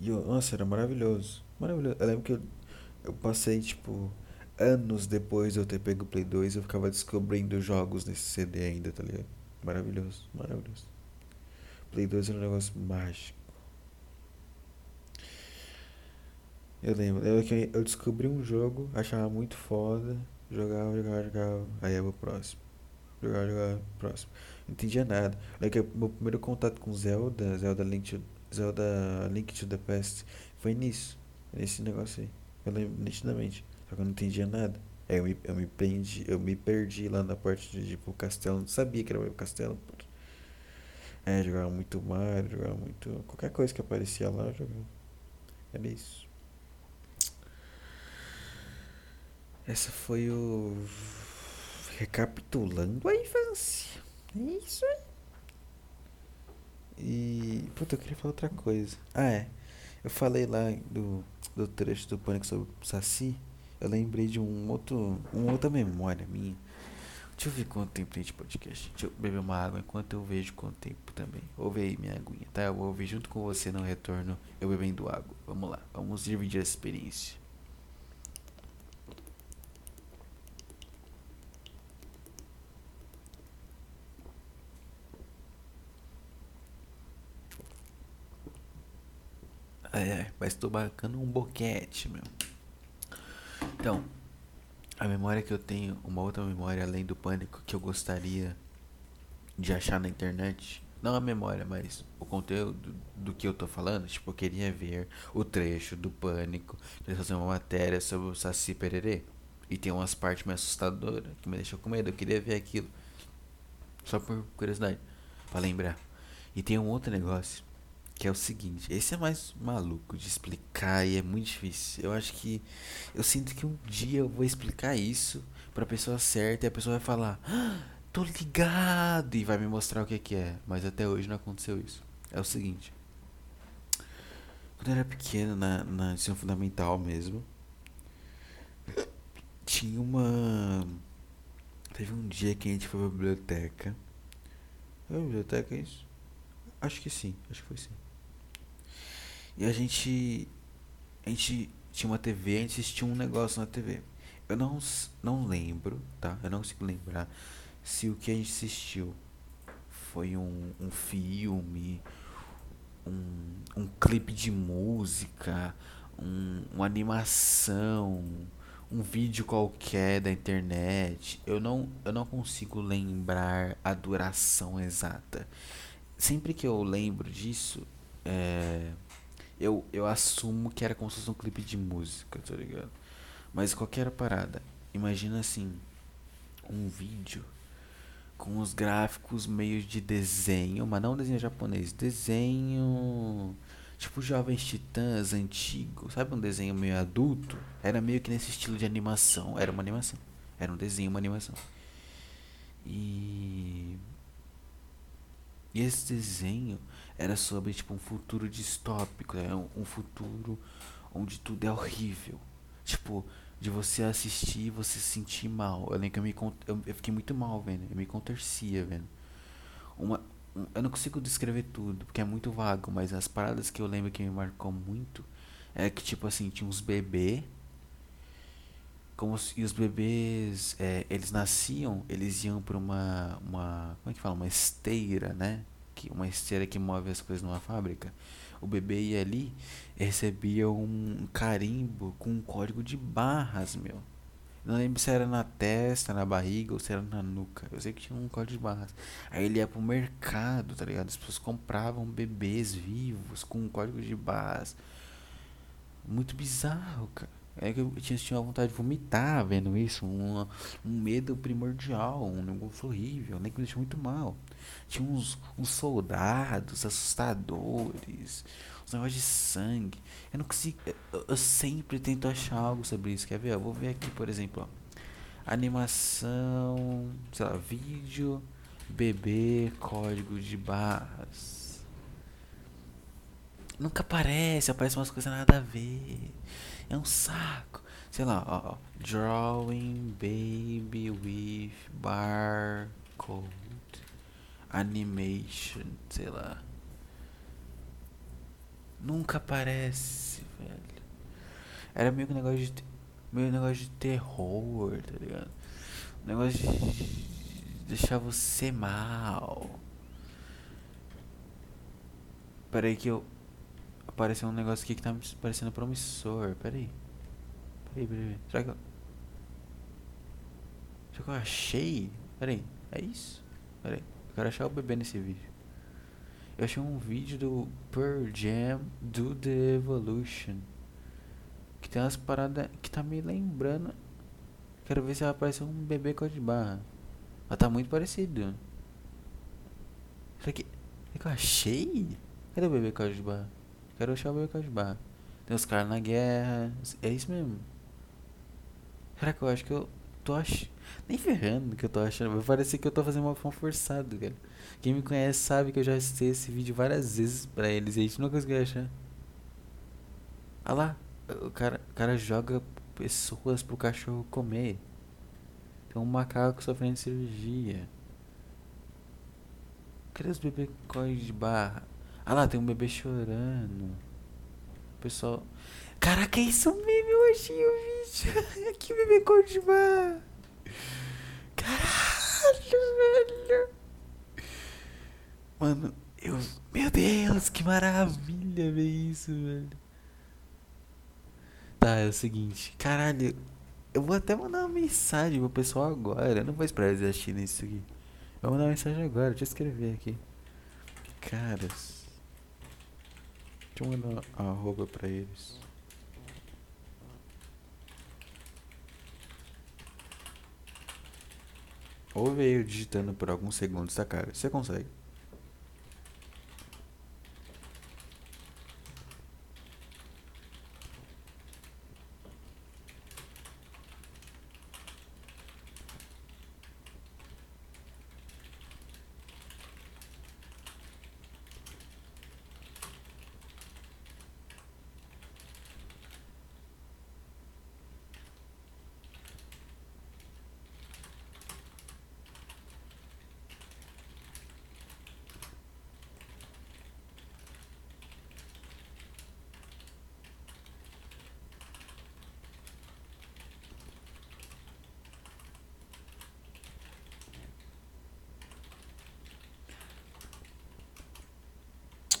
e eu, nossa, era maravilhoso. Maravilhoso. Eu lembro que eu, eu passei tipo anos depois de eu ter pego o Play 2, eu ficava descobrindo jogos nesse CD ainda, tá ligado? Maravilhoso, maravilhoso. Play 2 era um negócio mágico. Eu lembro, eu, eu descobri um jogo, achava muito foda, jogava, jogava, jogava, aí eu vou próximo. Jogava, jogava, próximo. Não entendia nada. Lembro que meu primeiro contato com Zelda, Zelda Link to, Zelda Link to the Past, foi nisso, nesse negócio aí. Eu lembro nitidamente. Só que eu não entendia nada. Aí eu me, eu me, prendi, eu me perdi lá na parte de tipo castelo. Não sabia que era o castelo. É, jogava muito Mario, jogava muito. Qualquer coisa que aparecia lá, eu jogava. Era isso. Essa foi o. Recapitulando a infância. É isso aí. E. Puta, eu queria falar outra coisa. Ah, é. Eu falei lá do, do trecho do Pânico sobre o Saci eu lembrei de um outro, uma outra memória minha. Deixa eu ver quanto tempo tem de podcast. Deixa eu beber uma água enquanto eu vejo quanto tempo também. Ouve aí minha aguinha, tá? Eu vou ouvir junto com você no retorno, eu bebendo água. Vamos lá, vamos dividir a experiência. É, mas tô marcando um boquete, meu. Então, A memória que eu tenho, uma outra memória além do pânico que eu gostaria de achar na internet. Não a memória, mas o conteúdo do que eu tô falando. Tipo, eu queria ver o trecho do pânico. Eles fazer uma matéria sobre o Saci Pererê. E tem umas partes meio assustadoras que me deixam com medo. Eu queria ver aquilo. Só por curiosidade. Pra lembrar. E tem um outro negócio. Que é o seguinte. Esse é mais maluco de explicar e é muito difícil. Eu acho que. Eu sinto que um dia eu vou explicar isso pra pessoa certa e a pessoa vai falar. "Ah, tô ligado! E vai me mostrar o que, que é. Mas até hoje não aconteceu isso. É o seguinte. Quando eu era pequeno, na, na ensino fundamental mesmo, tinha uma. Teve um dia que a gente foi pra biblioteca. A biblioteca é isso? Acho que sim, acho que foi sim. E a gente. A gente tinha uma TV, a gente assistia um negócio na TV. Eu não, não lembro, tá? Eu não consigo lembrar se o que a gente assistiu foi um, um filme, um, um clipe de música, um, uma animação, um vídeo qualquer da internet. Eu não, eu não consigo lembrar a duração exata. Sempre que eu lembro disso, é, eu, eu assumo que era como se fosse um clipe de música, tá ligado? Mas qualquer parada, imagina assim, um vídeo com os gráficos meio de desenho, mas não desenho japonês, desenho tipo Jovens Titãs antigo, sabe um desenho meio adulto? Era meio que nesse estilo de animação, era uma animação, era um desenho, uma animação. E e esse desenho era sobre tipo um futuro distópico, né? um, um futuro onde tudo é horrível. Tipo, de você assistir e você se sentir mal. Eu lembro que eu me eu, fiquei muito mal, vendo. Eu me contorcia, vendo. Uma, um- eu não consigo descrever tudo, porque é muito vago, mas as paradas que eu lembro que me marcou muito é que tipo assim, tinha uns bebês como e os bebês, é, eles nasciam, eles iam pra uma, uma, como é que fala, uma esteira, né? Que, uma esteira que move as coisas numa fábrica. O bebê ia ali e recebia um carimbo com um código de barras, meu. Não lembro se era na testa, na barriga ou se era na nuca. Eu sei que tinha um código de barras. Aí ele ia pro mercado, tá ligado? As pessoas compravam bebês vivos com um código de barras. Muito bizarro, cara. É que eu tinha, tinha uma vontade de vomitar vendo isso. Um, um medo primordial, um negócio horrível. Nem que me deixou muito mal. Tinha uns, uns soldados assustadores, uns negócios de sangue. Eu não consigo. Eu, eu sempre tento achar algo sobre isso. Quer ver? Eu vou ver aqui, por exemplo, ó. Animação, sei lá, vídeo, bebê, código de barras. Nunca aparece, aparece umas coisas nada a ver. É um saco. Sei lá, ó. Drawing baby with barcode. Animation, sei lá. Nunca aparece, velho. Era meio que um negócio de. Meio negócio de terror, tá ligado? Um negócio de deixar você mal. Peraí que eu. Apareceu um negócio aqui que tá me parecendo promissor. Peraí. Peraí, peraí. peraí. Será que eu. Será que eu achei? Peraí. É isso? Peraí. Eu quero achar o bebê nesse vídeo. Eu achei um vídeo do Pearl Jam do The Evolution. Que tem umas paradas que tá me lembrando. Quero ver se vai aparecer um bebê com a de barra. Mas tá muito parecido. Será que. Será que eu achei? Cadê o bebê com a de barra? Quero achar o de barra. Tem os caras na guerra. É isso mesmo. Que eu acho que eu tô achando. Nem ferrando que eu tô achando. Vai parecer que eu tô fazendo uma fã forçado, cara. Quem me conhece sabe que eu já assisti esse vídeo várias vezes pra eles e a gente não conseguiu achar. Olha lá. O cara, o cara joga pessoas pro cachorro comer. Tem um macaco sofrendo cirurgia. Cadê os bebês de barra? Ah lá, tem um bebê chorando. O pessoal. Caraca, é isso mesmo, eu achei o vídeo. O bebê código de barra. Caralho, velho. Mano, eu. Meu Deus, que maravilha ver isso, velho. Tá, é o seguinte. Caralho. Eu vou até mandar uma mensagem pro pessoal agora. Eu não vou esperar eles assistirem isso aqui. Eu vou mandar uma mensagem agora. Deixa eu escrever aqui. Caras. Mandar uma arroba pra eles. Ouve aí eu digitando por alguns segundos, tá, cara? Você consegue.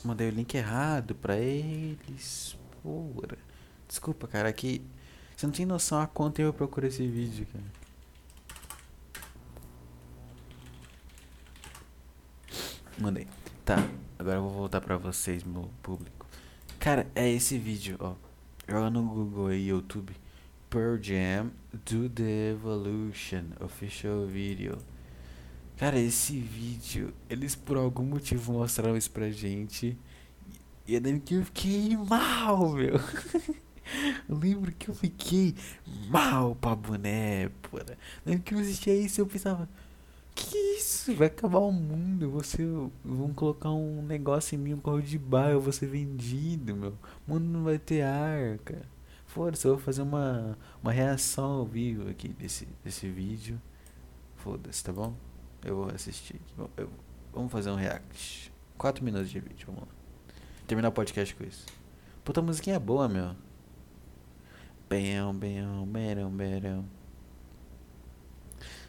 Mandei o link errado pra eles. Porra. Desculpa, cara, aqui. Você não tem noção a quanto eu procuro esse vídeo, cara. Mandei. Tá, agora eu vou voltar pra vocês, meu público. Cara, é esse vídeo, ó. Joga no Google e YouTube. Pearl Jam Do The Evolution Official Video. Cara, esse vídeo, eles por algum motivo mostraram isso pra gente. E eu lembro que eu fiquei mal, meu. Eu lembro que eu fiquei mal pra boné, porra. Eu lembro que eu assistia isso e eu pensava, que isso? Vai acabar o mundo. Você vão colocar um negócio em mim, um carro de bar, eu vou ser vendido, meu. O mundo não vai ter ar, cara. Foda-se, eu vou fazer uma, uma reação ao vivo aqui desse, desse vídeo. Foda-se, tá bom? Eu vou assistir aqui. Eu- eu- vamos fazer um react. 4 minutos de vídeo, vamos lá. Terminar o podcast com isso. Puta, a musiquinha é boa, meu. Bem, bem, bem, bem.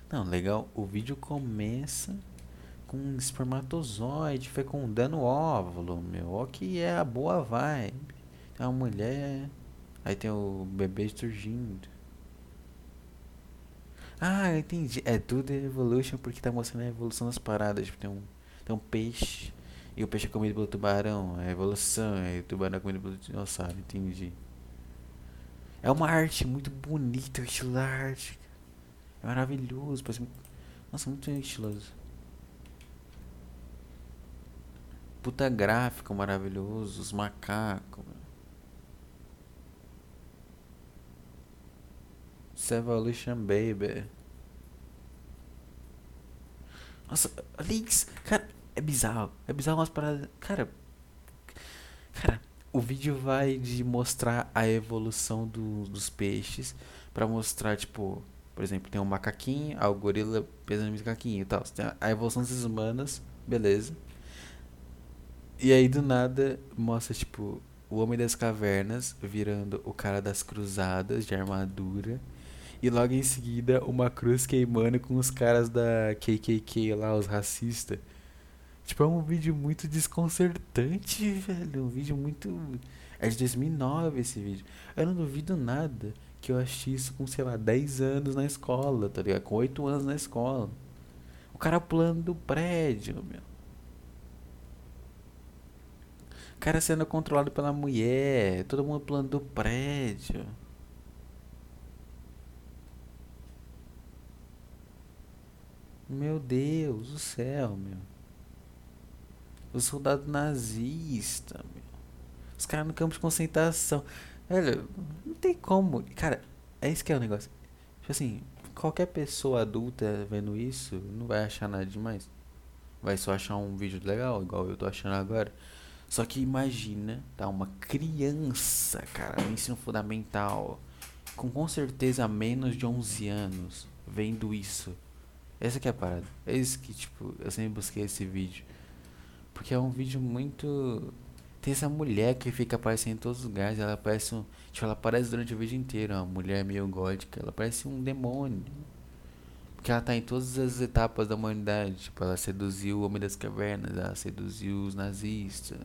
Não, legal. O vídeo começa com um espermatozoide fecundando óvulo, meu. Ó que é a boa vibe. Tem uma mulher. Aí tem o bebê surgindo. Ah, entendi. É tudo Evolution porque tá mostrando a evolução das paradas. Tipo, tem um, tem um peixe. E o peixe é comido pelo tubarão. É evolução. E o tubarão é comido pelo dinossauro. Entendi. É uma arte muito bonita, o estilo da arte. É maravilhoso. Parece... Nossa, muito estiloso. Puta gráfico maravilhoso. Os macacos. Evolution Baby. Nossa, isso. Cara, é bizarro. É bizarro umas paradas. Cara. Cara, o vídeo vai de mostrar a evolução do- dos peixes. Pra mostrar, tipo. Por exemplo, tem um macaquinho, aí o gorila pesando no macaquinho e tal. Tem a- evolução das humanas, beleza. E aí do nada mostra, tipo, o homem das cavernas virando o cara das cruzadas de armadura. E logo em seguida uma cruz queimando com os caras da KKK lá, os racistas. Tipo, é um vídeo muito desconcertante, velho. Um vídeo muito. É de 2009 esse vídeo. Eu não duvido nada que eu assisti isso com, sei lá, 10 anos na escola, tá ligado? Com 8 anos na escola. O cara pulando do prédio, meu. O cara sendo controlado pela mulher. Todo mundo pulando do prédio. Meu Deus do céu, meu. Os soldados nazistas, meu. Os caras no campo de concentração. Velho, não tem como. Cara, é isso que é o negócio. Tipo assim, qualquer pessoa adulta vendo isso não vai achar nada demais. Vai só achar um vídeo legal, igual eu tô achando agora. Só que imagina, tá? Uma criança, cara, no ensino fundamental, com com certeza menos de 11 anos, vendo isso. Essa que é a parada. É isso que, tipo, eu sempre busquei esse vídeo. Porque é um vídeo muito. Tem essa mulher que fica aparecendo em todos os lugares. Ela parece um. Tipo, ela aparece durante o vídeo inteiro. Uma mulher meio gótica. Ela parece um demônio. Porque ela tá em todas as etapas da humanidade. Tipo, ela seduziu o Homem das Cavernas. Ela seduziu os nazistas.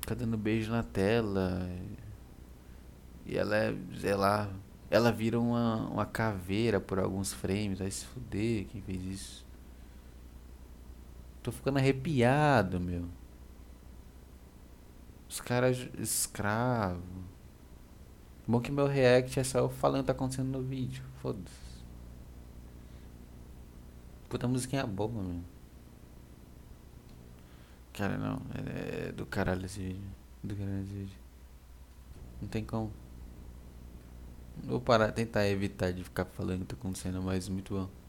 Fica dando beijo na tela. E ela é, sei lá, ela vira uma, uma caveira por alguns frames. Vai se fuder quem fez isso. Tô ficando arrepiado, meu. Os caras escravo. Bom que meu react é só eu falando o que tá acontecendo no vídeo. Foda-se. Puta musiquinha boa, meu. Cara, não. É, é do caralho esse vídeo. Do caralho esse vídeo. Não tem como. Vou parar, tentar evitar de ficar falando o que tá acontecendo, mas muito bom.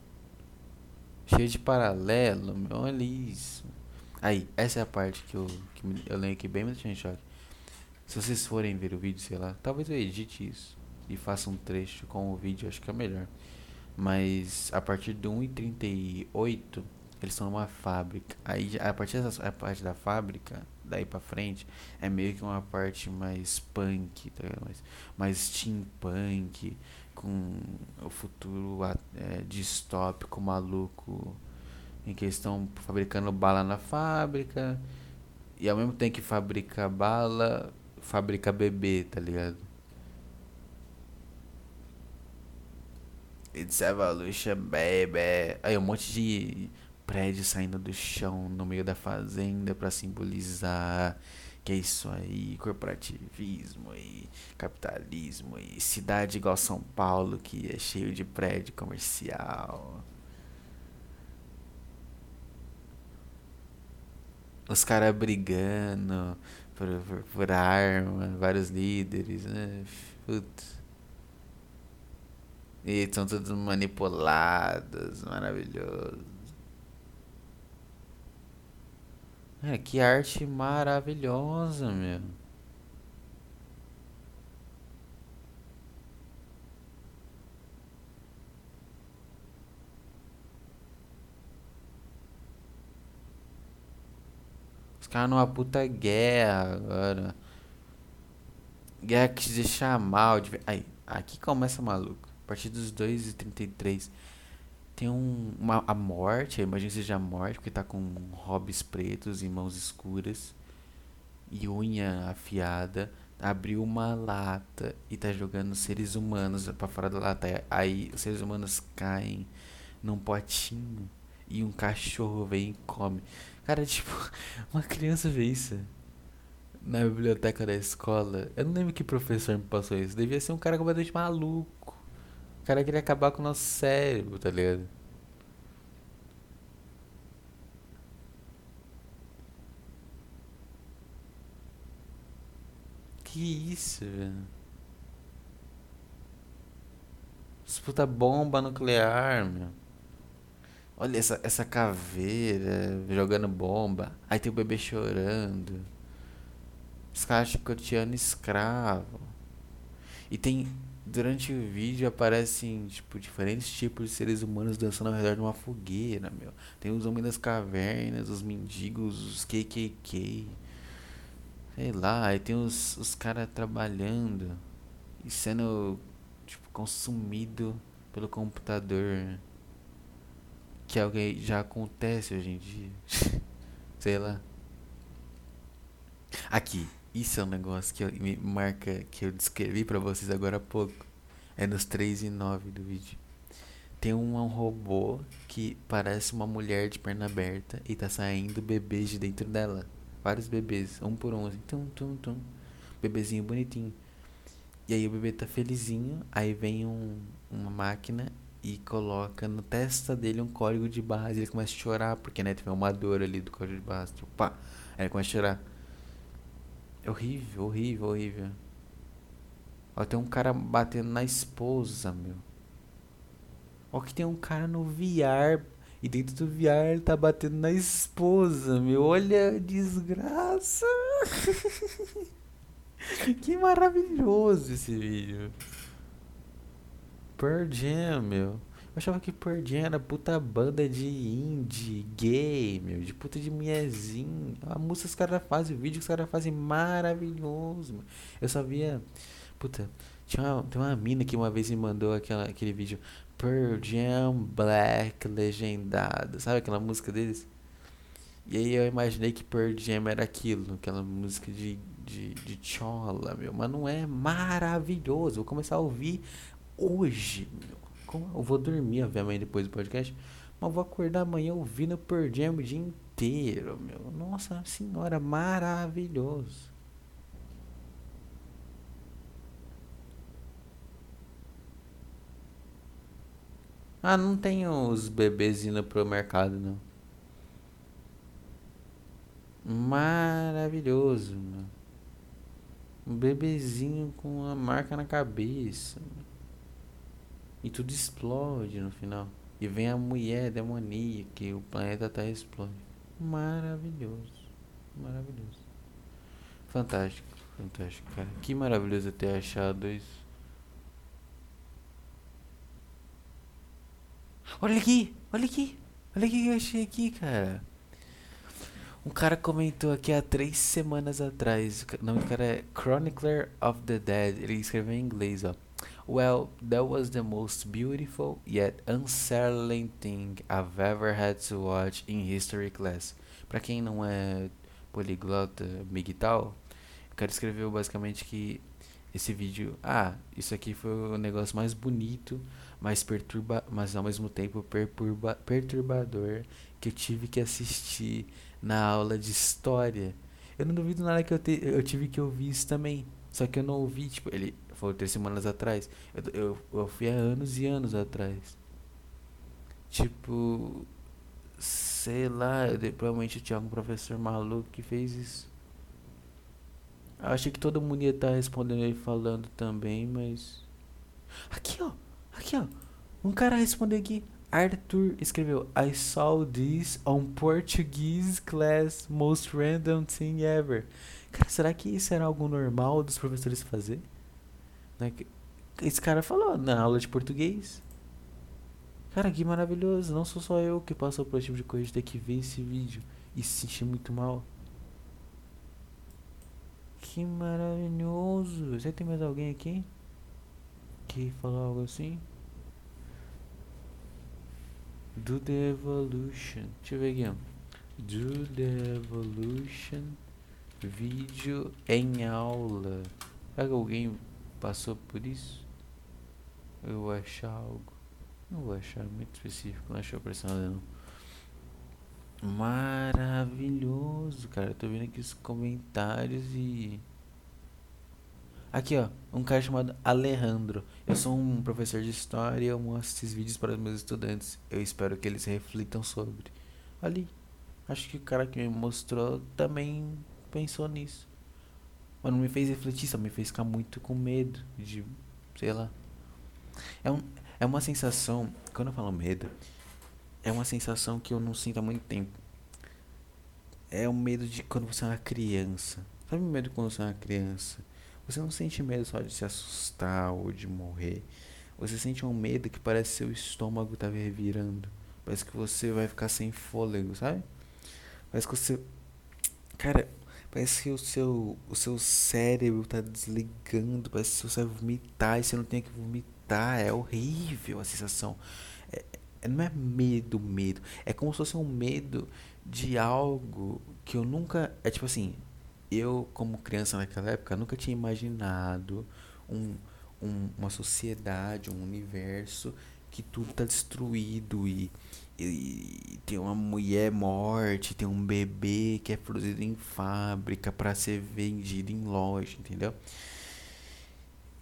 Cheio de paralelo. Olha isso. Aí, essa é a parte que eu, que eu lembro que bem me deixou em choque. Se vocês forem ver o vídeo, sei lá, talvez eu edite isso e faça um trecho com o vídeo, acho que é melhor. Mas a partir do 1,38 eles estão numa fábrica. Aí a partir dessa a parte da fábrica, daí pra frente, é meio que uma parte mais punk, tá mais, mais steampunk, com o futuro é, distópico, maluco, em que eles estão fabricando bala na fábrica, e ao mesmo tempo que fabrica bala, fabrica bebê, tá ligado? It's evolution, baby. Aí um monte de prédio saindo do chão no meio da fazenda para simbolizar que é isso aí, corporativismo e capitalismo e cidade igual São Paulo que é cheio de prédio comercial. Os caras brigando por, por, por, arma, vários líderes, né? Putz. E são todos manipulados, maravilhoso. É, que arte maravilhosa, meu. Os caras numa puta guerra agora. Guerra que se deixa mal. Aí, aqui começa maluco. A partir dos 2,33 tem um, uma, a morte, eu imagino que seja a morte, porque tá com hobbies pretos e mãos escuras e unha afiada. Abriu uma lata e tá jogando seres humanos para fora da lata. Aí os seres humanos caem num potinho e um cachorro vem e come. Cara, tipo, uma criança vê isso na biblioteca da escola. Eu não lembro que professor me passou isso. Devia ser um cara completamente maluco. O cara queria acabar com o nosso cérebro, tá ligado? Que isso, velho? Disputa bomba nuclear, meu. Olha essa, essa caveira jogando bomba. Aí tem o bebê chorando. Os caras chicoteando escravo. E tem durante o vídeo aparecem, tipo, diferentes tipos de seres humanos dançando ao redor de uma fogueira, meu. Tem os homens das cavernas, os mendigos, os KKK. Sei lá, aí tem os, os caras trabalhando e sendo, tipo, consumido pelo computador. Que é o que já acontece hoje em dia. Sei lá. Aqui, isso é um negócio que eu, me marca que eu descrevi para vocês agora há pouco. É nos 3 e 9 do vídeo. Tem um, robô que parece uma mulher de perna aberta e tá saindo bebês de dentro dela. Vários bebês, um por um, assim, tum, tum, tum. Bebezinho bonitinho. E aí o bebê tá felizinho, aí vem um, uma máquina e coloca no testa dele um código de barras e ele começa a chorar, porque né, tem uma dor ali do código de barras. Tipo, pá, aí ele começa a chorar. Horrível, horrível, horrível. Ó, tem um cara batendo na esposa, meu. Ó, que tem um cara no VR. E dentro do VR ele tá batendo na esposa, meu. Olha a desgraça. que maravilhoso esse vídeo. Pearl Jam, meu. Eu achava que Pearl Jam era puta banda de indie, gay, meu, de puta de mulherzinho. A música que os caras fazem, o vídeo que os caras fazem maravilhoso, meu. Eu só via. Puta, tinha uma, tem uma mina que uma vez me mandou aquela, aquele vídeo Pearl Jam Black legendado. Sabe aquela música deles? E aí eu imaginei que Pearl Jam era aquilo, aquela música de, de, de chola, meu. Mas não é maravilhoso. Vou começar a ouvir hoje, meu. Como eu vou dormir, obviamente, depois do podcast. Mas vou acordar amanhã ouvindo por Jam o dia inteiro, meu. Nossa senhora, maravilhoso. Ah, não tem os bebês indo pro mercado, não. Maravilhoso, meu. Um bebezinho com uma marca na cabeça. E tudo explode no final. E vem a mulher demoníaca e o planeta Terra explode. Maravilhoso. Maravilhoso. Fantástico, fantástico, cara. Que maravilhoso ter achado isso. Olha aqui, olha aqui. Olha o que eu achei aqui, cara. Um cara comentou aqui há três semanas atrás. O nome do cara é Chronicler of the Dead. Ele escreveu em inglês, ó. Well, that was the most beautiful yet unsettling thing I've ever had to watch in history class. Pra quem não é poliglota, migtal, o cara escreveu basicamente que esse vídeo, ah, isso aqui foi o negócio mais bonito, mais perturba, mas ao mesmo tempo perturba, perturbador que eu tive que assistir na aula de história. Eu não duvido nada que eu, te, eu tive que ouvir isso também. Só que eu não ouvi, tipo, ele foi três semanas atrás. Eu, eu, eu fui há anos e anos atrás. Tipo, sei lá, eu, provavelmente tinha algum professor maluco que fez isso. Eu achei que todo mundo ia estar tá respondendo ele falando também, mas. Aqui, ó. Aqui, ó. Um cara respondeu aqui. Arthur escreveu: I saw this on Portuguese class, most random thing ever. Cara, será que isso era algo normal dos professores fazer? Né? Esse cara falou na aula de português. Cara, que maravilhoso. Não sou só eu que passou por esse tipo de coisa de ter que ver esse vídeo e se sentir muito mal. Que maravilhoso. Você tem mais alguém aqui? Que falou algo assim? Do the Evolution. Deixa eu ver aqui. Do the Evolution. Vídeo em aula. Será que alguém passou por isso? Eu vou achar algo. Não vou achar muito específico, não achou personal não. Maravilhoso, cara. Eu tô vendo aqui os comentários e. Aqui, ó, um cara chamado Alejandro. Eu sou um professor de história e eu mostro esses vídeos para os meus estudantes. Eu espero que eles reflitam sobre. Ali. Acho que o cara que me mostrou também pensou nisso. Mas não me fez refletir, só me fez ficar muito com medo de, sei lá. É, um, é uma sensação, quando eu falo medo, é uma sensação que eu não sinto há muito tempo. É o medo de quando você é uma criança. Sabe o medo quando você é uma criança? Você não sente medo só de se assustar ou de morrer. Você sente um medo que parece seu estômago tá revirando. Parece que você vai ficar sem fôlego, sabe? Parece que você. Cara, parece que o seu, o seu cérebro tá desligando. Parece que você vai vomitar e você não tem que vomitar. É horrível a sensação. É, é, não é medo, medo. É como se fosse um medo de algo que eu nunca. É tipo assim, eu, como criança naquela época, nunca tinha imaginado um, um, uma sociedade, um universo que tudo tá destruído e, e, tem uma mulher morte, tem um bebê que é produzido em fábrica para ser vendido em loja, entendeu?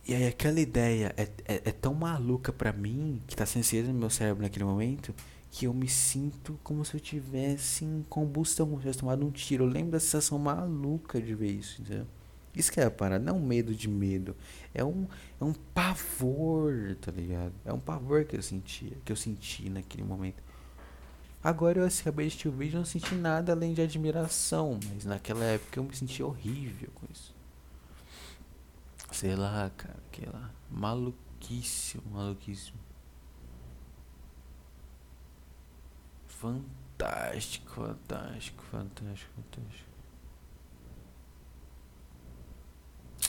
E aí aquela ideia é, é, é tão maluca para mim, que tá sensível no meu cérebro naquele momento, que eu me sinto como se eu tivesse em combustão, como se eu tivesse tomado um tiro. Eu lembro da sensação maluca de ver isso, entendeu? Isso que é a parada, não é um medo de medo. É um, é um pavor, tá ligado? É um pavor que eu sentia, que eu senti naquele momento. Agora eu acabei de assistir o vídeo e não senti nada além de admiração, mas naquela época eu me senti horrível com isso. Sei lá, cara, que lá. Maluquíssimo, maluquíssimo. Fantástico, fantástico, fantástico, fantástico.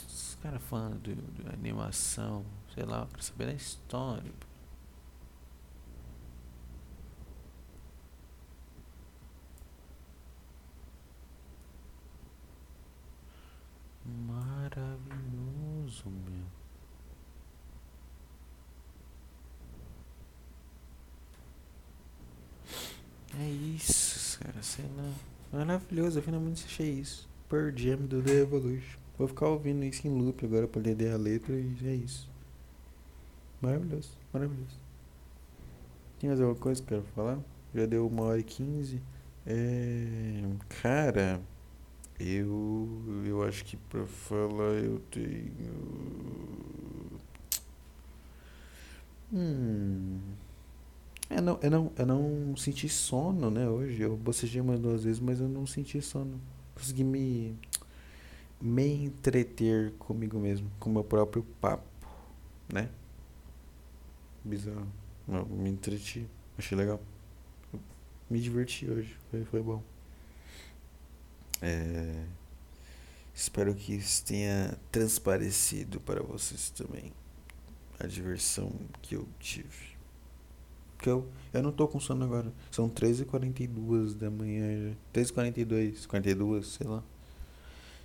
Os caras falando de, de, animação, sei lá, pra saber da história. Maravilhoso, meu. É isso, cara. Cena maravilhosa. Finalmente achei isso. Per Jam do The Evolution. Vou ficar ouvindo isso em loop agora pra ler a letra e é isso. Maravilhoso, maravilhoso. Tem mais alguma coisa que eu quero falar? Já deu uma hora e quinze. É... Cara eu. Eu acho que pra falar eu tenho. Hum. Eu não, eu não, eu não senti sono, né, hoje. Eu bocejei umas duas vezes, mas eu não senti sono. Consegui me. me entreter comigo mesmo, com o meu próprio papo, né? Bizarro. Eu me entreti. Achei legal. Me diverti hoje. Foi, foi bom. É, espero que isso tenha transparecido para vocês também a diversão que eu tive. Porque eu, eu não tô com sono agora. São 13h42 da manhã. 13h42, 42, sei lá.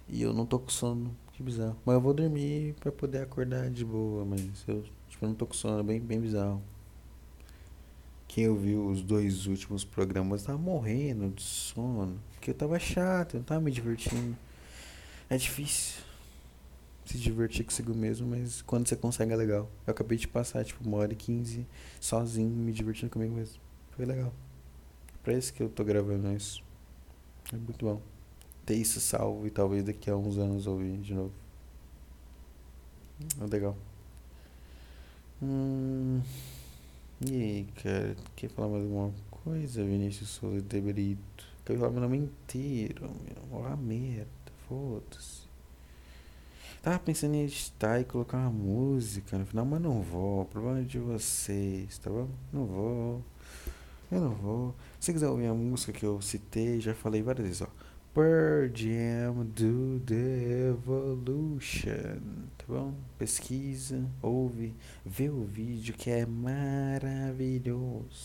E eu não tô com sono. Que bizarro. Mas eu vou dormir pra poder acordar de boa. Mas eu, tipo, não tô com sono. É bem, bem bizarro. Quem ouviu os dois últimos programas tava morrendo de sono. Porque eu tava chato, eu não tava me divertindo. É difícil se divertir consigo mesmo, mas quando você consegue é legal. Eu acabei de passar, tipo, uma hora e quinze sozinho, me divertindo comigo mesmo. Foi legal. Pra isso que eu tô gravando isso. É muito bom. Ter isso salvo e talvez daqui a uns anos ouvir de novo. É legal. Hum. E aí, cara? Quer falar mais alguma coisa, Vinícius Souza de Brito? Quer falar meu nome inteiro, meu. Ó, merda. Foda-se. Tava pensando em editar e colocar uma música no final, mas não vou. O problema é de vocês, tá bom? Não vou. Eu não vou. Se quiser ouvir a música que eu citei, já falei várias vezes, ó. Pearl Jam do The Evolution, tá bom? Pesquisa, ouve, vê o vídeo que é maravilhoso,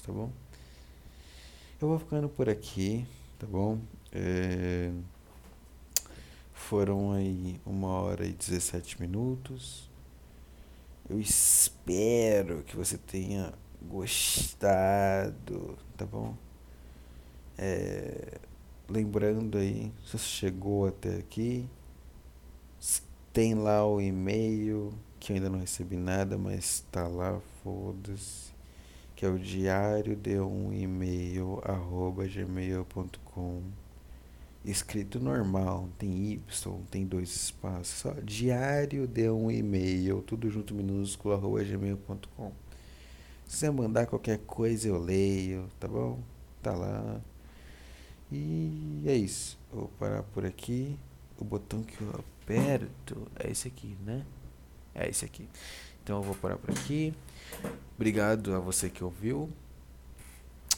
tá bom? Eu vou ficando por aqui, tá bom? É... Foram aí uma hora e 17 minutos. Eu espero que você tenha gostado, tá bom? É, lembrando aí, se você chegou até aqui, tem lá o e-mail, que eu ainda não recebi nada, mas tá lá, foda-se. Que é o diário de um e-mail arroba gmail.com escrito normal, tem Y, tem dois espaços, só diário de um e-mail, tudo junto minúsculo, arroba gmail.com. Se você mandar qualquer coisa eu leio, tá bom? Tá lá. E é isso. vou parar por aqui. O botão que eu aperto é esse aqui, né? É esse aqui. Então eu vou parar por aqui. Obrigado a você que ouviu.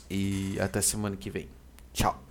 E até semana que vem. Tchau.